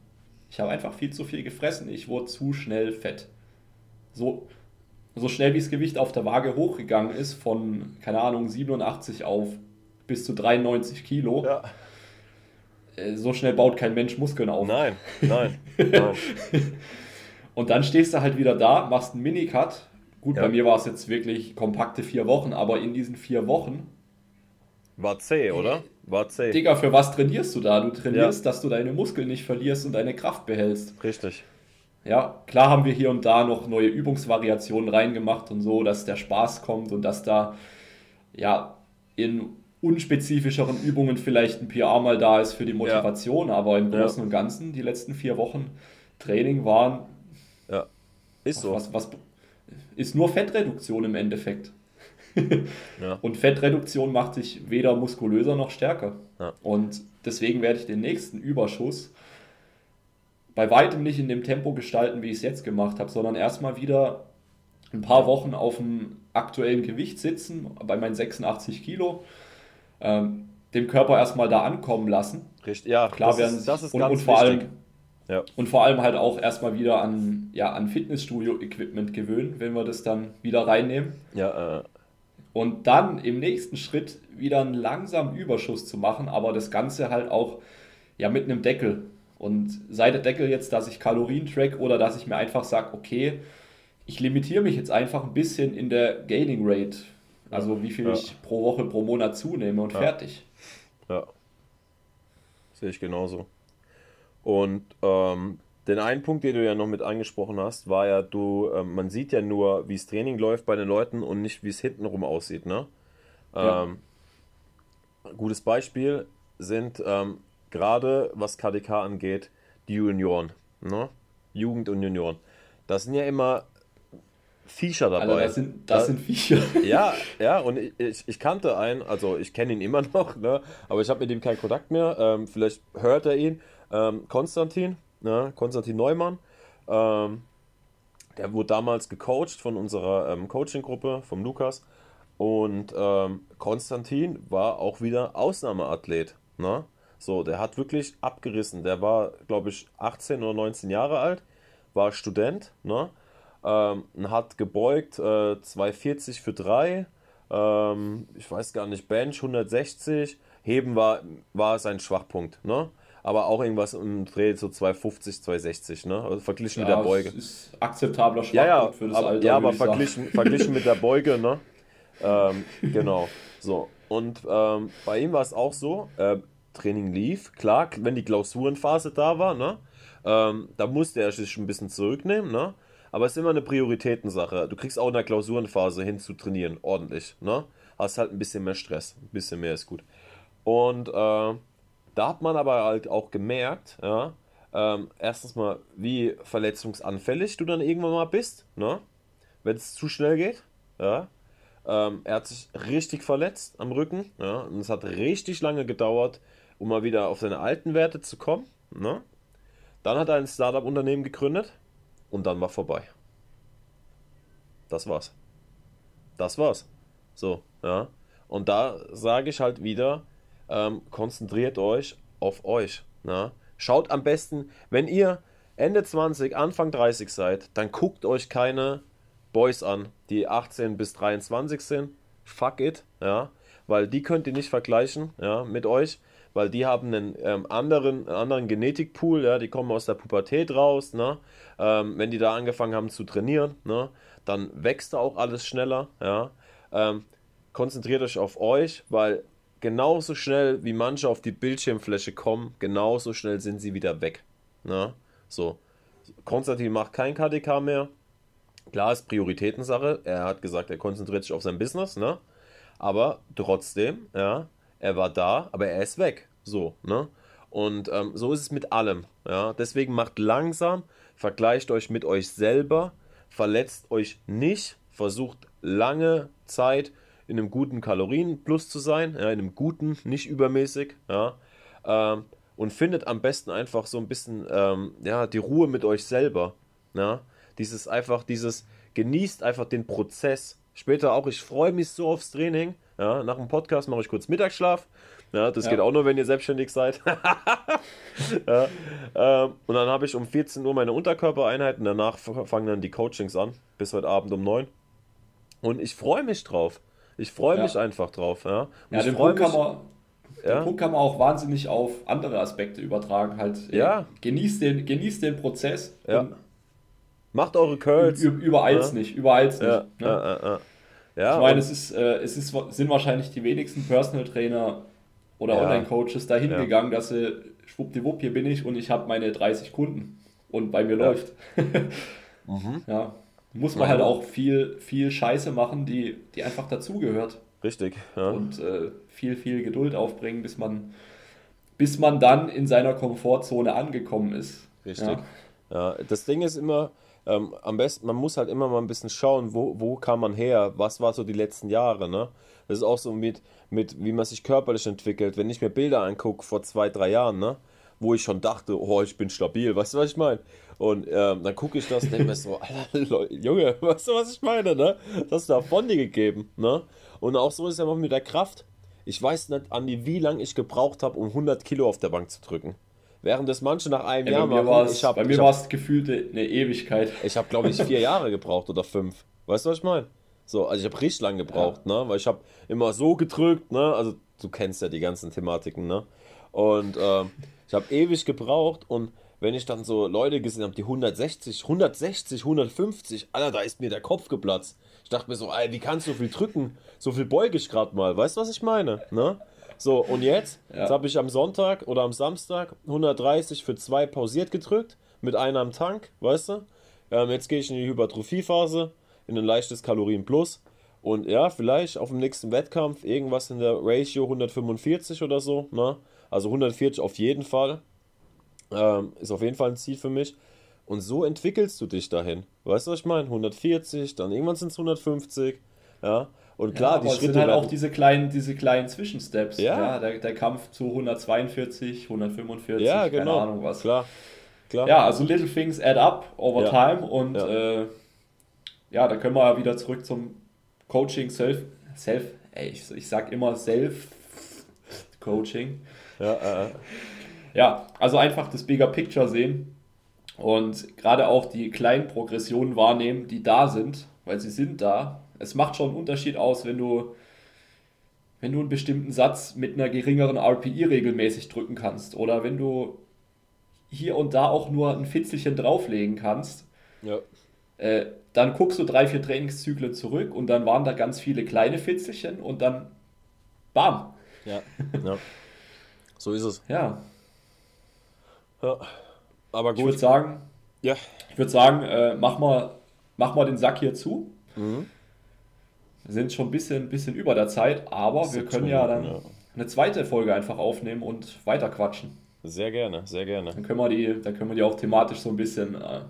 Ich habe einfach viel zu viel gefressen. Ich wurde zu schnell fett. So, so schnell wie das Gewicht auf der Waage hochgegangen ist, von, keine Ahnung, 87 auf bis zu 93 Kilo, ja. Äh, so schnell baut kein Mensch Muskeln auf. Nein, nein, nein. <laughs> Und dann stehst du halt wieder da, machst einen Minicut. Gut, ja. bei mir war es jetzt wirklich kompakte vier Wochen, aber in diesen vier Wochen. War zäh, oder? War zäh. Digga, für was trainierst du da? Du trainierst, ja. dass du deine Muskeln nicht verlierst und deine Kraft behältst. Richtig. Ja, klar haben wir hier und da noch neue Übungsvariationen reingemacht und so, dass der Spaß kommt und dass da ja in unspezifischeren Übungen vielleicht ein PR mal da ist für die Motivation, ja. aber im Großen ja. und Ganzen die letzten vier Wochen Training waren. Ja, ist so. Was, was, ist nur Fettreduktion im Endeffekt. <laughs> ja. Und Fettreduktion macht sich weder muskulöser noch stärker. Und deswegen werde ich den nächsten Überschuss bei weitem nicht in dem Tempo gestalten, wie ich es jetzt gemacht habe, sondern erstmal wieder ein paar Wochen auf dem aktuellen Gewicht sitzen, bei meinen 86 Kilo, ähm, dem Körper erstmal da ankommen lassen. Richtig, ja, klar das werden ist, das ist und, ganz und vor wichtig. allem ja. Und vor allem halt auch erstmal wieder an, ja, an Fitnessstudio-Equipment gewöhnen, wenn wir das dann wieder reinnehmen. Ja, äh. Und dann im nächsten Schritt wieder einen langsamen Überschuss zu machen, aber das Ganze halt auch ja, mit einem Deckel. Und sei der Deckel jetzt, dass ich Kalorien track oder dass ich mir einfach sage, okay, ich limitiere mich jetzt einfach ein bisschen in der Gaining Rate. Also wie viel ja. ich pro Woche, pro Monat zunehme und ja. fertig. Ja. Sehe ich genauso. Und ähm, den einen Punkt, den du ja noch mit angesprochen hast, war ja, du, ähm, man sieht ja nur, wie das Training läuft bei den Leuten und nicht, wie es hintenrum aussieht, ne? Ähm, Gutes Beispiel sind ähm, gerade was KDK angeht, die Junioren. Ne? Jugend und Junioren. Das sind ja immer Viecher dabei. Also das sind, das da, sind Viecher. <laughs> Ja, ja, und ich, ich kannte einen, also ich kenne ihn immer <laughs> noch, ne, aber ich habe mit ihm keinen Kontakt mehr. Ähm, vielleicht hört er ihn. Ähm, Konstantin, ne, Konstantin Neumann. Ähm, der wurde damals gecoacht von unserer ähm, Coaching-Gruppe, vom Lukas. Und ähm, Konstantin war auch wieder Ausnahmeathlet. Ne? So, der hat wirklich abgerissen. Der war, glaube ich, 18 oder 19 Jahre alt, war Student, ne? Ähm, hat gebeugt äh, 240 für 3, ähm, ich weiß gar nicht, Bench 160, Heben war, war sein Schwachpunkt, ne? aber auch irgendwas im Dreh so 250, 260, ne? Also verglichen ja, mit der Beuge. Das ist akzeptabler Schwachpunkt ja, ja, für das aber, Alter. Ja, aber verglichen, <laughs> verglichen mit der Beuge, ne? Ähm, genau. So. Und ähm, bei ihm war es auch so, äh, Training lief, klar, wenn die Klausurenphase da war, ne? Ähm, da musste er sich ein bisschen zurücknehmen, ne? Aber es ist immer eine Prioritätensache. Du kriegst auch in der Klausurenphase hin zu trainieren, ordentlich, ne? Hast halt ein bisschen mehr Stress. Ein bisschen mehr ist gut. Und äh, da hat man aber halt auch gemerkt, ja, ähm, erstens mal, wie verletzungsanfällig du dann irgendwann mal bist, ne? wenn es zu schnell geht. Ja? Ähm, er hat sich richtig verletzt am Rücken ja? und es hat richtig lange gedauert, um mal wieder auf seine alten Werte zu kommen. Ne? Dann hat er ein Startup-Unternehmen gegründet und dann war vorbei. Das war's. Das war's. So, ja. Und da sage ich halt wieder, ähm, konzentriert euch auf euch. Na? Schaut am besten, wenn ihr Ende 20, Anfang 30 seid, dann guckt euch keine Boys an, die 18 bis 23 sind. Fuck it, ja, weil die könnt ihr nicht vergleichen, ja, mit euch, weil die haben einen ähm, anderen, anderen Genetikpool, ja, die kommen aus der Pubertät raus, ne, ähm, wenn die da angefangen haben zu trainieren, ne, dann wächst da auch alles schneller, ja, ähm, konzentriert euch auf euch, weil genauso schnell wie manche auf die Bildschirmfläche kommen, genauso schnell sind sie wieder weg. Ne? So. Konstantin macht kein KDK mehr. Klar ist Prioritätensache. Er hat gesagt, er konzentriert sich auf sein Business, ne? Aber trotzdem, ja, er war da, aber er ist weg. So, ne? Und ähm, so ist es mit allem. Ja? Deswegen macht langsam, vergleicht euch mit euch selber, verletzt euch nicht, versucht lange Zeit in einem guten Kalorienplus zu sein, ja, in einem guten, nicht übermäßig, ja, ähm, und findet am besten einfach so ein bisschen, ähm, ja, die Ruhe mit euch selber, ja, dieses einfach, dieses, genießt einfach den Prozess. Später auch, ich freue mich so aufs Training, ja, nach dem Podcast mache ich kurz Mittagsschlaf, ja, das ja. geht auch nur, wenn ihr selbstständig seid. <laughs> ja, ähm, und dann habe ich um 14 Uhr meine Unterkörpereinheiten, danach fangen dann die Coachings an, bis heute Abend um 9. Und ich freue mich drauf. Ich freue mich einfach drauf. Ja, und ja den, Punkt mich, man, ja? den Punkt kann man auch wahnsinnig auf andere Aspekte übertragen. Halt, ja. genießt, den, genießt den Prozess. Ja. Macht eure Curls. Übereils ja. nicht. Übereils nicht. Ja. Ne? Ja, ich meine, es, ist, äh, es ist, sind wahrscheinlich die wenigsten Personal Trainer oder Online-Coaches dahin gegangen, dass sie schwuppdiwupp, hier bin ich und ich habe meine 30 Kunden und bei mir läuft. <laughs> mhm. Ja muss man halt auch viel, viel Scheiße machen, die, die einfach dazugehört. Richtig, ja. Und äh, viel, viel Geduld aufbringen, bis man, bis man dann in seiner Komfortzone angekommen ist. Richtig. Ja, ja das Ding ist immer, ähm, am besten, man muss halt immer mal ein bisschen schauen, wo, wo kam man her, was war so die letzten Jahre, ne? Das ist auch so mit, mit, wie man sich körperlich entwickelt. Wenn ich mir Bilder angucke vor zwei, drei Jahren, ne? Wo ich schon dachte, oh, ich bin stabil, weißt du, was ich meine? Und ähm, dann gucke ich das und denke mir so, <laughs> Junge, <laughs> weißt du, was ich meine, ne? Das hast du davon dir gegeben, ne? Und auch so ist es ja mit der Kraft. Ich weiß nicht, Andi, wie lange ich gebraucht habe, um 100 Kilo auf der Bank zu drücken. Während das manche nach einem ja, Jahr machen. Ich hab, bei mir war es gefühlt eine Ewigkeit. Ich habe, glaube ich, vier Jahre gebraucht oder fünf. Weißt du, was ich meine? So, also ich habe richtig lange gebraucht, ja. ne? Weil ich habe immer so gedrückt, ne? Also du kennst ja die ganzen Thematiken, ne? Und ähm, ich habe ewig gebraucht und wenn ich dann so Leute gesehen habe, die 160, 160, 150, Alter, da ist mir der Kopf geplatzt. Ich dachte mir so, ey, wie kannst du so viel drücken? So viel beuge ich gerade mal. Weißt du, was ich meine? Ne? So, und jetzt, ja. jetzt habe ich am Sonntag oder am Samstag 130 für zwei pausiert gedrückt, mit einer am Tank, weißt du? Ähm, jetzt gehe ich in die Hypertrophiephase, in ein leichtes Kalorienplus. Und ja, vielleicht auf dem nächsten Wettkampf irgendwas in der Ratio 145 oder so, ne? Also 140 auf jeden Fall. Ähm, ist auf jeden Fall ein Ziel für mich. Und so entwickelst du dich dahin. Weißt du, was ich meine? 140, dann irgendwann sind es 150. Ja. Und klar, ja, die Schritte. Es sind halt auch diese kleinen, diese kleinen Zwischensteps. Ja. ja der, der Kampf zu 142, 145, ja, genau. keine Ahnung was. Klar. Klar. Ja, also little things add up over ja. time und ja. Äh, ja, da können wir ja wieder zurück zum Coaching, Self, Self, ey, ich, ich sag immer Self Coaching. Ja, äh, ja, also einfach das Bigger Picture sehen Und gerade auch die kleinen Progressionen wahrnehmen, die da sind, weil sie sind da. Es macht schon einen Unterschied aus, wenn du, wenn du einen bestimmten Satz mit einer geringeren RPI regelmäßig drücken kannst oder wenn du hier und da auch nur ein Fitzelchen drauflegen kannst. Ja. Äh, dann guckst du drei, vier Trainingszyklen zurück und dann waren da ganz viele kleine Fitzelchen und dann bam. Ja, ja. So ist es. Ja. Ja. Aber gut. Ich würde sagen, ja. ich würde sagen, äh, mach, mal, mach mal den Sack hier zu. Mhm. Sind schon ein bisschen, bisschen über der Zeit, aber wir können ja dann ja. eine zweite Folge einfach aufnehmen und weiter quatschen. Sehr gerne, sehr gerne. Dann können wir die, dann können wir die auch thematisch so ein bisschen äh,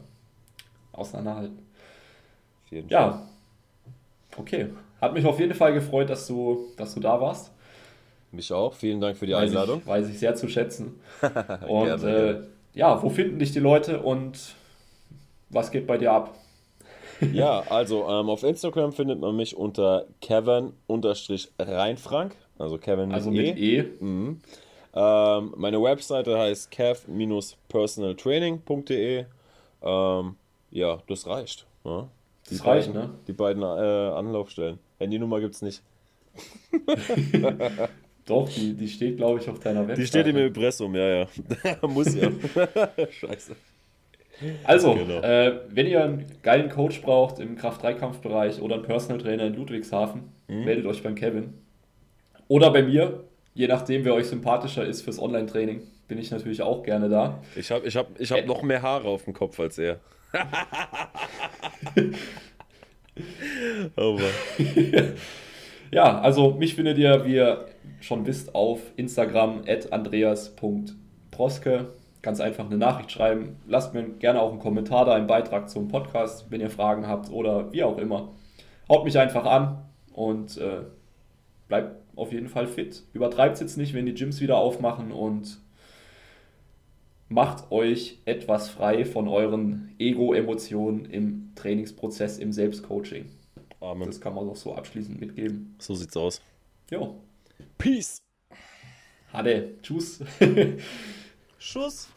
auseinanderhalten. ja. Okay. Hat mich auf jeden Fall gefreut, dass du, dass du da warst. Mich auch. Vielen Dank für die weiß Einladung. Ich, weiß ich sehr zu schätzen. <laughs> und gerne, äh, ja, wo finden dich die Leute und was geht bei dir ab? <laughs> ja, also ähm, auf Instagram findet man mich unter Kevin-Reinfrank. Also Kevin mit also mit E. e. Mhm. Ähm, meine Webseite heißt kev-personaltraining.de. Ähm, ja, das reicht. Ja. Die das reicht, ne? Die beiden äh, Anlaufstellen. Handynummer gibt es nicht. <laughs> Doch, die, die steht, glaube ich, auf deiner Webseite. Die steht im Impressum, ja, ja. <laughs> Muss ja. Scheiße. <laughs> Also, genau. äh, wenn ihr einen geilen Coach braucht im Kraft-3-Kampfbereich oder einen Personal Trainer in Ludwigshafen, mhm. meldet euch beim Kevin. Oder bei mir, je nachdem, wer euch sympathischer ist fürs Online-Training, bin ich natürlich auch gerne da. Ich habe ich hab, ich hab äh, noch mehr Haare auf dem Kopf als er. <laughs> oh Mann. ja, also mich findet ihr, wie ihr schon wisst, auf Instagram at andreas.proske. Ganz einfach eine Nachricht schreiben. Lasst mir gerne auch einen Kommentar da, einen Beitrag zum Podcast, wenn ihr Fragen habt oder wie auch immer. Haut mich einfach an und äh, bleibt auf jeden Fall fit. Übertreibt es jetzt nicht, wenn die Gyms wieder aufmachen und macht euch etwas frei von euren Ego-Emotionen im Trainingsprozess, im Selbstcoaching. Amen. Das kann man doch so abschließend mitgeben. So sieht's aus. Jo. Peace. Hade. Tschüss. <laughs> Schuss.